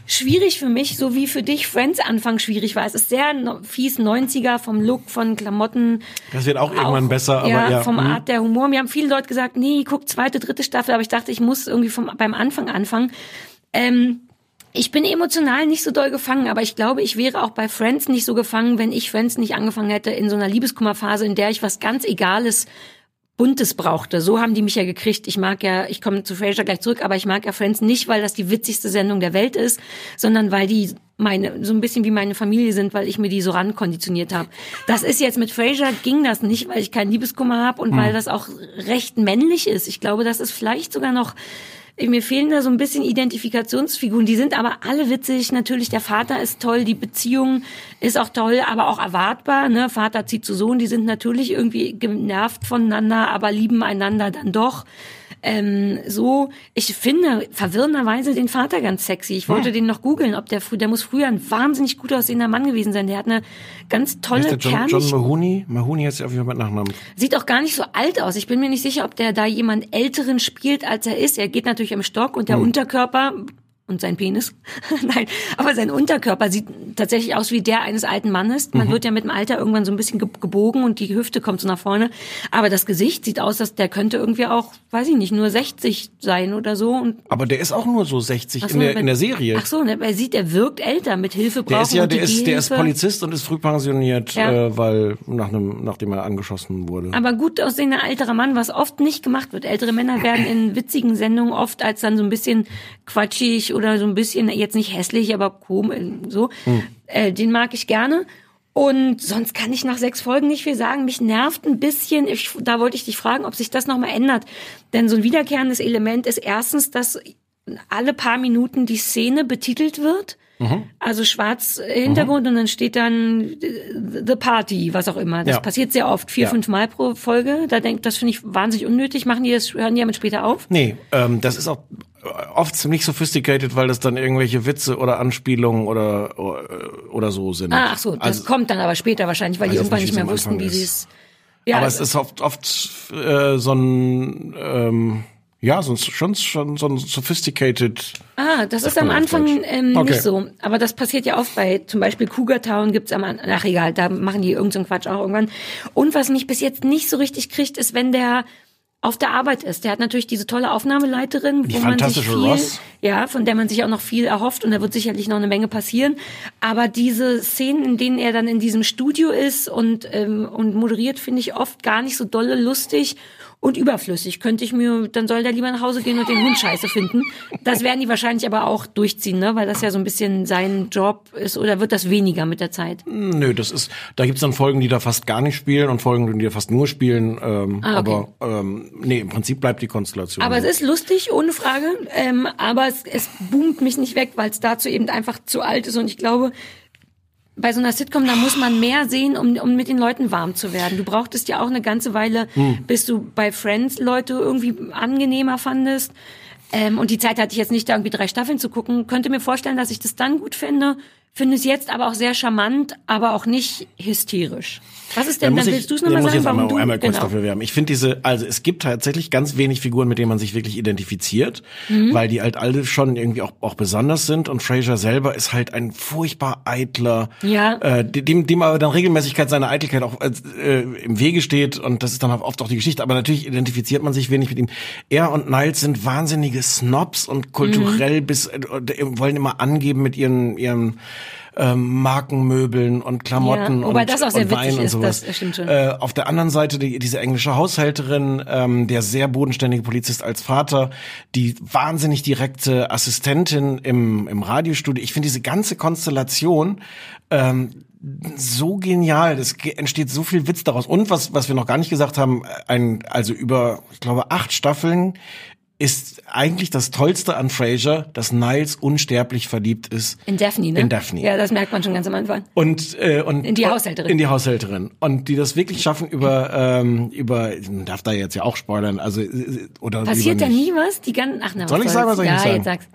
schwierig für mich, so wie für dich Friends Anfang schwierig war. Es ist sehr fies 90er vom Look, von Klamotten. Das wird auch irgendwann besser, aber ja, ja, vom mhm. Art der Humor. Mir haben viele Leute gesagt, nee, guck zweite, dritte Staffel, aber ich dachte, ich muss irgendwie vom, beim Anfang anfangen. Ähm, ich bin emotional nicht so doll gefangen, aber ich glaube, ich wäre auch bei Friends nicht so gefangen, wenn ich Friends nicht angefangen hätte in so einer Liebeskummerphase, in der ich was ganz Egales Buntes brauchte. So haben die mich ja gekriegt. Ich mag ja, ich komme zu Frasier gleich zurück, aber ich mag ja Friends nicht, weil das die witzigste Sendung der Welt ist, sondern weil die meine so ein bisschen wie meine Familie sind, weil ich mir die so rankonditioniert habe. Das ist jetzt mit Frasier ging das nicht, weil ich keinen Liebeskummer habe und weil das auch recht männlich ist. Ich glaube, das ist vielleicht sogar noch mir fehlen da so ein bisschen Identifikationsfiguren. Die sind aber alle witzig. Natürlich, der Vater ist toll, die Beziehung ist auch toll, aber auch erwartbar. Ne? Vater zieht zu Sohn, die sind natürlich irgendwie genervt voneinander, aber lieben einander dann doch. Ähm, so, ich finde verwirrenderweise den Vater ganz sexy. Ich wollte den noch googeln, ob der früh, der muss früher ein wahnsinnig gut aussehender Mann gewesen sein. Der hat eine ganz tolle, John, kernig, John Mahoney? Mahoney heißt ja auf jeden Fall mit Nachnamen. Sieht auch gar nicht so alt aus. Ich bin mir nicht sicher, ob der da jemand Älteren spielt, als er ist. Er geht natürlich im Stock und der Unterkörper und sein Penis. Nein, aber sein Unterkörper sieht tatsächlich aus wie der eines alten Mannes. Man wird ja mit dem Alter irgendwann so ein bisschen ge- gebogen und die Hüfte kommt so nach vorne. Aber das Gesicht sieht aus, dass der könnte irgendwie auch, weiß ich nicht, nur 60 sein oder so. Und Aber der ist auch nur so 60 Ach so, in, der, in der Serie. Ach so, ne, er sieht, er wirkt älter mit Hilfe brauchen der ist ja, der ist, der ist. Polizist und ist früh pensioniert, Ja. äh, weil nach einem, nachdem er angeschossen wurde. Aber gut aussehender älterer Mann, was oft nicht gemacht wird. Ältere Männer werden in witzigen Sendungen oft als dann so ein bisschen quatschig oder so ein bisschen, jetzt nicht hässlich, aber komisch, so. Äh, den mag ich gerne. Und sonst kann ich nach sechs Folgen nicht viel sagen. Mich nervt ein bisschen, ich, da wollte ich dich fragen, ob sich das nochmal ändert. Denn so ein wiederkehrendes Element ist erstens, dass alle paar Minuten die Szene betitelt wird. Also schwarz äh, Hintergrund und dann steht dann äh, The Party, was auch immer. Das Ja. passiert sehr oft, vier, Ja. fünf Mal pro Folge. Da denk, das finde ich wahnsinnig unnötig. Machen die das, hören die damit später auf? Nee, ähm, das ist auch äh, oft ziemlich sophisticated, weil das dann irgendwelche Witze oder Anspielungen oder oder so sind. Ah, ach so, das Also, kommt dann aber später wahrscheinlich, weil die irgendwann nicht, nicht mehr es wussten, wie Anfang sie es. Ja, aber es ist oft oft äh, so ein ähm, ja, so schon schon so ein sophisticated. Ah, das ist am Anfang ähm, Okay. nicht so. Aber das passiert ja oft bei zum Beispiel Cougar Town gibt's am An- Ach egal, da machen die irgendeinen Quatsch auch irgendwann. Und was mich bis jetzt nicht so richtig kriegt, ist, wenn der auf der Arbeit ist. Der hat natürlich diese tolle Aufnahmeleiterin, Die wo man sich viel, Ross. ja, von der man sich auch noch viel erhofft und da wird sicherlich noch eine Menge passieren. Aber diese Szenen, in denen er dann in diesem Studio ist und ähm, und moderiert, finde ich oft gar nicht so dolle lustig. Und überflüssig. Könnte ich mir, dann soll der lieber nach Hause gehen und den Hund scheiße finden. Das werden die wahrscheinlich aber auch durchziehen, ne? weil das ja so ein bisschen sein Job ist. Oder wird das weniger mit der Zeit? Nö, das ist, da gibt's dann Folgen, die da fast gar nicht spielen und Folgen, die da fast nur spielen. Ähm, Ah, okay. Aber ähm, nee, im Prinzip bleibt die Konstellation. Aber es so. ist lustig, ohne Frage. Ähm, aber es, es boomt mich nicht weg, weil es dazu eben einfach zu alt ist. Und ich glaube, bei so einer Sitcom, da muss man mehr sehen, um, um mit den Leuten warm zu werden. Du brauchtest ja auch eine ganze Weile, Hm. bis du bei Friends Leute irgendwie angenehmer fandest. Ähm, und die Zeit hatte ich jetzt nicht, da irgendwie drei Staffeln zu gucken. Könnte mir vorstellen, dass ich das dann gut finde. Finde es jetzt aber auch sehr charmant, aber auch nicht hysterisch. Was ist Da denn, muss dann ich, willst du es da nochmal muss ich sagen, jetzt einmal, warum du? einmal kurz genau. dafür werben. Ich finde diese, also es gibt tatsächlich ganz wenig Figuren, mit denen man sich wirklich identifiziert, Mhm. weil die halt alle schon irgendwie auch, auch besonders sind und Fraser selber ist halt ein furchtbar eitler, Ja. äh, dem, dem aber dann Regelmäßigkeit seiner Eitelkeit auch äh, im Wege steht und das ist dann oft auch die Geschichte, aber natürlich identifiziert man sich wenig mit ihm. Er und Niles sind wahnsinnige Snobs und kulturell Mhm. bis, äh, wollen immer angeben mit ihren, ihren ähm, Markenmöbeln und Klamotten Ja, wobei und, das auch sehr und Wein und sowas. Äh, auf der anderen Seite die, diese englische Haushälterin, ähm, der sehr bodenständige Polizist als Vater, die wahnsinnig direkte Assistentin im, im Radiostudio. Ich finde diese ganze Konstellation ähm, so genial. Es entsteht so viel Witz daraus. Und was, was wir noch gar nicht gesagt haben, ein, also über, ich glaube, acht Staffeln ist eigentlich das Tollste an Frasier, dass Niles unsterblich verliebt ist. In Daphne, ne? In Daphne. Ja, das merkt man schon ganz am Anfang. Und, äh, und In die Haushälterin. In die Haushälterin. Und die das wirklich schaffen über, ähm, über, man darf da jetzt ja auch spoilern, also äh, oder Passiert da nie was? Die ganzen, ach, na, Soll ich was sagen, was soll ich ja, nicht sagen? jetzt sag's.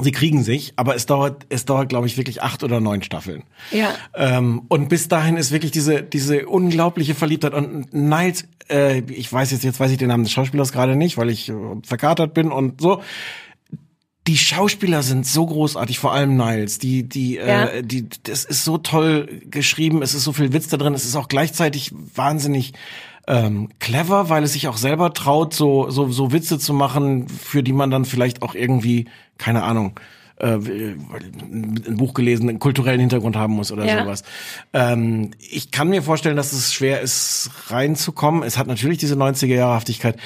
Sie kriegen sich, aber es dauert, es dauert, glaube ich, wirklich acht oder neun Staffeln. Ja. Ähm, und bis dahin ist wirklich diese, diese unglaubliche Verliebtheit. Und Niles, äh, ich weiß jetzt, jetzt weiß ich den Namen des Schauspielers gerade nicht, weil ich äh, verkatert bin und so. Die Schauspieler sind so großartig, vor allem Niles. Die, die, Ja. äh, die, das ist so toll geschrieben. Es ist so viel Witz da drin. Es ist auch gleichzeitig wahnsinnig ähm, clever, weil es sich auch selber traut, so, so, so Witze zu machen, für die man dann vielleicht auch irgendwie, keine Ahnung, äh, ein Buch gelesen, einen kulturellen Hintergrund haben muss oder Ja. sowas. Ähm, ich kann mir vorstellen, dass es schwer ist, reinzukommen. Es hat natürlich diese 90er-Jahrhaftigkeit,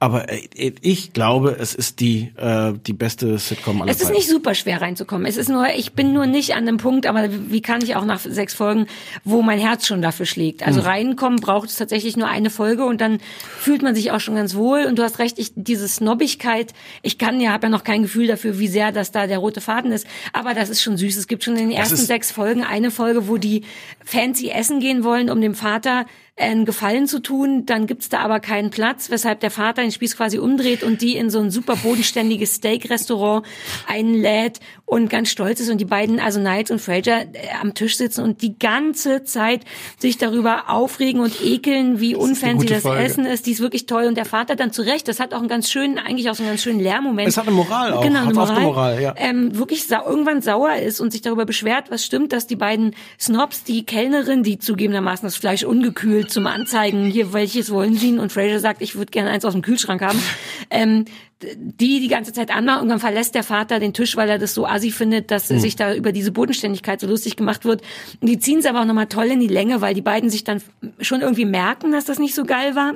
aber äh, ich glaube, es ist die, äh, die beste Sitcom aller Es ist Zeiten. nicht super schwer reinzukommen. Es ist nur, ich bin nur nicht an dem Punkt, aber wie kann ich auch nach sechs Folgen, wo mein Herz schon dafür schlägt. Also Hm. reinkommen braucht es tatsächlich nur eine Folge und dann fühlt man sich auch schon ganz wohl. Und du hast recht, ich, diese Snobbigkeit, ich kann ja, habe ja noch kein Gefühl dafür, wie sehr das da der rote Faden ist. Aber das ist schon süß. Es gibt schon in den ersten sechs Folgen eine Folge, wo die fancy essen gehen wollen, um dem Vater einen Gefallen zu tun, dann gibt's da aber keinen Platz, weshalb der Vater den Spieß quasi umdreht und die in so ein super bodenständiges Steak-Restaurant einlädt und ganz stolz ist und die beiden, also Niles und Fraser, äh, am Tisch sitzen und die ganze Zeit sich darüber aufregen und ekeln, wie unfancy das Folge. Essen ist. Die ist wirklich toll und der Vater dann zurecht. Das hat auch einen ganz schönen, eigentlich auch so einen ganz schönen Lehrmoment. Es hat eine Moral auch. Genau, eine Moral. eine Moral, ja. Ähm, wirklich sa irgendwann sauer ist und sich darüber beschwert, was stimmt, dass die beiden Snobs, die Kellnerin, die zugegebenermaßen das Fleisch ungekühlt zum Anzeigen, hier, welches wollen Sie? Und Fraser sagt, ich würde gerne eins aus dem Kühlschrank haben. Ähm, die die ganze Zeit anmachen. Irgendwann verlässt der Vater den Tisch, weil er das so assi findet, dass Hm. sich da über diese Bodenständigkeit so lustig gemacht wird. Und die ziehen es aber auch nochmal toll in die Länge, weil die beiden sich dann schon irgendwie merken, dass das nicht so geil war.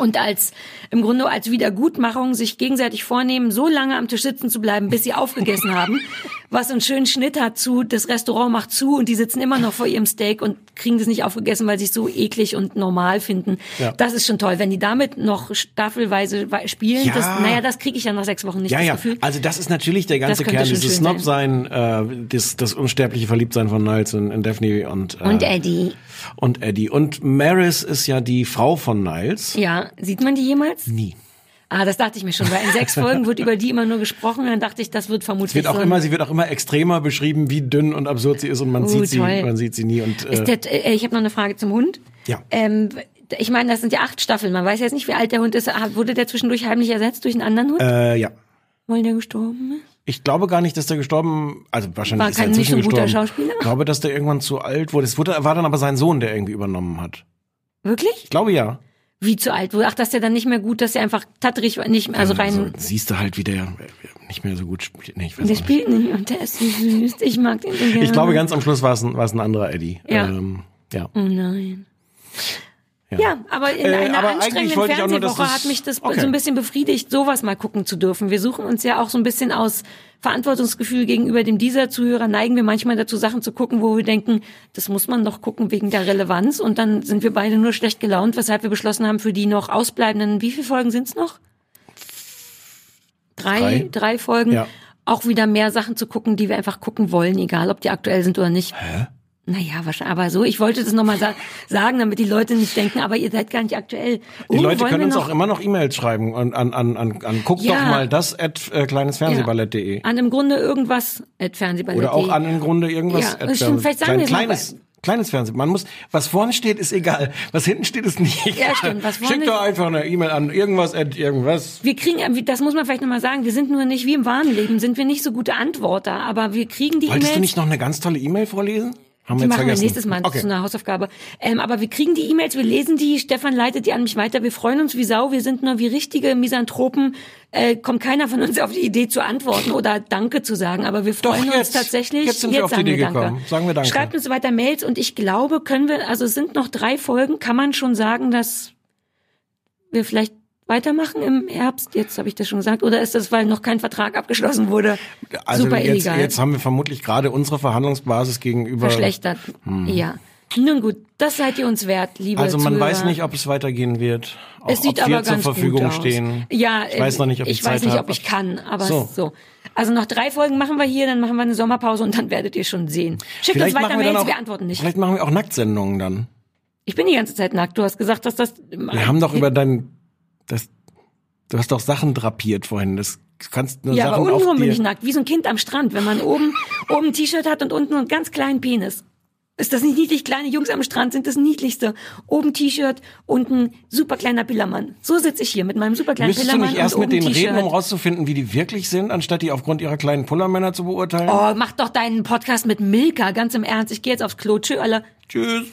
Und als, im Grunde als Wiedergutmachung sich gegenseitig vornehmen, so lange am Tisch sitzen zu bleiben, bis sie aufgegessen haben, was einen schönen Schnitt hat zu, das Restaurant macht zu und die sitzen immer noch vor ihrem Steak und kriegen das nicht aufgegessen, weil sie es so eklig und normal finden. Ja. Das ist schon toll. Wenn die damit noch staffelweise wei- spielen, Ja. das, naja, das kriege ich ja nach sechs Wochen nicht Ja, das ja. Gefühl. Also das ist natürlich der ganze Kern, dieses schön sein. Snob-Sein, äh, das, das unsterbliche Verliebtsein von Niles in, in Daphne und, äh, Und Eddie. Und Eddie. Und Maris ist ja die Frau von Niles. Ja, sieht man die jemals? Nie. Ah, das dachte ich mir schon, weil in sechs Folgen wird über die immer nur gesprochen, dann dachte ich, das wird vermutlich Wird auch so immer, sie wird auch immer extremer beschrieben, wie dünn und absurd sie ist und man Oh, sieht sie, man sieht sie nie und äh, Ist der, äh, ich habe noch eine Frage zum Hund. Ja. Ähm, ich meine, das sind ja acht Staffeln. Man weiß jetzt nicht, wie alt der Hund ist. Wurde der zwischendurch heimlich ersetzt durch einen anderen Hund, äh, ja. weil der gestorben ist? Ich glaube gar nicht, dass der gestorben, also wahrscheinlich War ist er kein nicht inzwischen so guter. Schauspieler? Ich glaube, dass der irgendwann zu alt wurde. Es wurde, war dann aber sein Sohn, der irgendwie übernommen hat. Wirklich? Ich glaube ja. Wie zu alt wurde? Ach, dass der dann nicht mehr gut, dass er einfach tatterig war, nicht mehr, also rein. Also, siehst du halt, wie der nicht mehr so gut spielt. Nee, ich weiß der nicht. spielt nicht und der ist so süß. Ich mag den so gerne. Ich glaube, ganz am Schluss war es ein, war es ein anderer Eddie. Ja. Ähm, ja. Oh nein. Ja, aber in Äh, einer aber anstrengenden nur, Fernsehwoche das- hat mich das Okay. so ein bisschen befriedigt, sowas mal gucken zu dürfen. Wir suchen uns ja auch so ein bisschen aus Verantwortungsgefühl gegenüber dem dieser Zuhörer neigen wir manchmal dazu, Sachen zu gucken, wo wir denken, das muss man noch gucken wegen der Relevanz und dann sind wir beide nur schlecht gelaunt, weshalb wir beschlossen haben, für die noch ausbleibenden, wie viele Folgen sind's noch? Drei, Drei. drei, Folgen. Ja. Auch wieder mehr Sachen zu gucken, die wir einfach gucken wollen, egal ob die aktuell sind oder nicht. Hä? Naja, wahrscheinlich, aber so, ich wollte das nochmal sa sagen, damit die Leute nicht denken, aber ihr seid gar nicht aktuell. Die Oh, Leute wollen können uns auch immer noch E-Mails schreiben und an, an, an, an guck Ja. doch mal das at äh, kleinesfernsehballett.de. An im Grunde irgendwas at Fernsehballett. Oder auch an im Grunde irgendwas Ja, at stimmt, vielleicht sagen wir es mal kleines, kleines Fernsehen. Man muss, was vorne steht, ist egal. Was hinten steht, ist nicht egal. Ja, stimmt, was vorne- Schick doch einfach eine E-Mail an irgendwas at irgendwas. Wir kriegen, äh, das muss man vielleicht nochmal sagen, wir sind nur nicht, wie im wahren Leben, sind wir nicht so gute Antworter, aber wir kriegen die Wolltest E-Mails. du nicht noch eine ganz tolle E-Mail vorlesen? Haben Die wir jetzt machen wir nächstes Mal Okay. zu einer Hausaufgabe. Ähm, aber wir kriegen die E-Mails, wir lesen die, Stefan leitet die an mich weiter, wir freuen uns wie Sau, wir sind nur wie richtige Misanthropen, äh, kommt keiner von uns auf die Idee zu antworten oder Danke zu sagen, aber wir freuen uns jetzt. tatsächlich. Jetzt sind wir auf die Idee Danke. gekommen. Sagen wir Danke. Schreibt uns weiter Mails und ich glaube, können wir, also es sind noch drei Folgen, kann man schon sagen, dass wir vielleicht weitermachen im Herbst, jetzt habe ich das schon gesagt, oder ist das, weil noch kein Vertrag abgeschlossen wurde, Also super jetzt, illegal? jetzt haben wir vermutlich gerade unsere Verhandlungsbasis gegenüber. verschlechtert. Ja. Nun gut, das seid ihr uns wert, liebe Also man Zuhörer. weiß nicht, ob es weitergehen wird. Auch, es sieht ob wir aber zur ganz Verfügung gut aus. stehen. Ja, ich weiß noch nicht, ob ich, ich weiß Zeit nicht, hab. ob ich kann, aber So. so. Also noch drei Folgen machen wir hier, dann machen wir eine Sommerpause und dann werdet ihr schon sehen. Schickt uns weiter wir Mails, auch, wir antworten nicht. Vielleicht machen wir auch Nacktsendungen dann. Ich bin die ganze Zeit nackt. Du hast gesagt, dass das. Wir haben doch über dein, das, du hast doch Sachen drapiert vorhin. Das du kannst nur Ja, aber Sachen auf untenrum bin ich nackt, wie so ein Kind am Strand, wenn man oben oben ein T-Shirt hat und unten einen ganz kleinen Penis. Ist das nicht niedlich? Kleine Jungs am Strand sind das niedlichste. Oben T-Shirt, unten super kleiner Pillermann. So sitze ich hier mit meinem super kleinen Müsstest du Pillermann nicht erst mit denen reden, um rauszufinden, wie die wirklich sind, anstatt die aufgrund ihrer kleinen Pullermänner zu beurteilen? Oh, mach doch deinen Podcast mit Milka, ganz im Ernst. Ich gehe jetzt aufs Klo. Tschö, alle. Tschüss.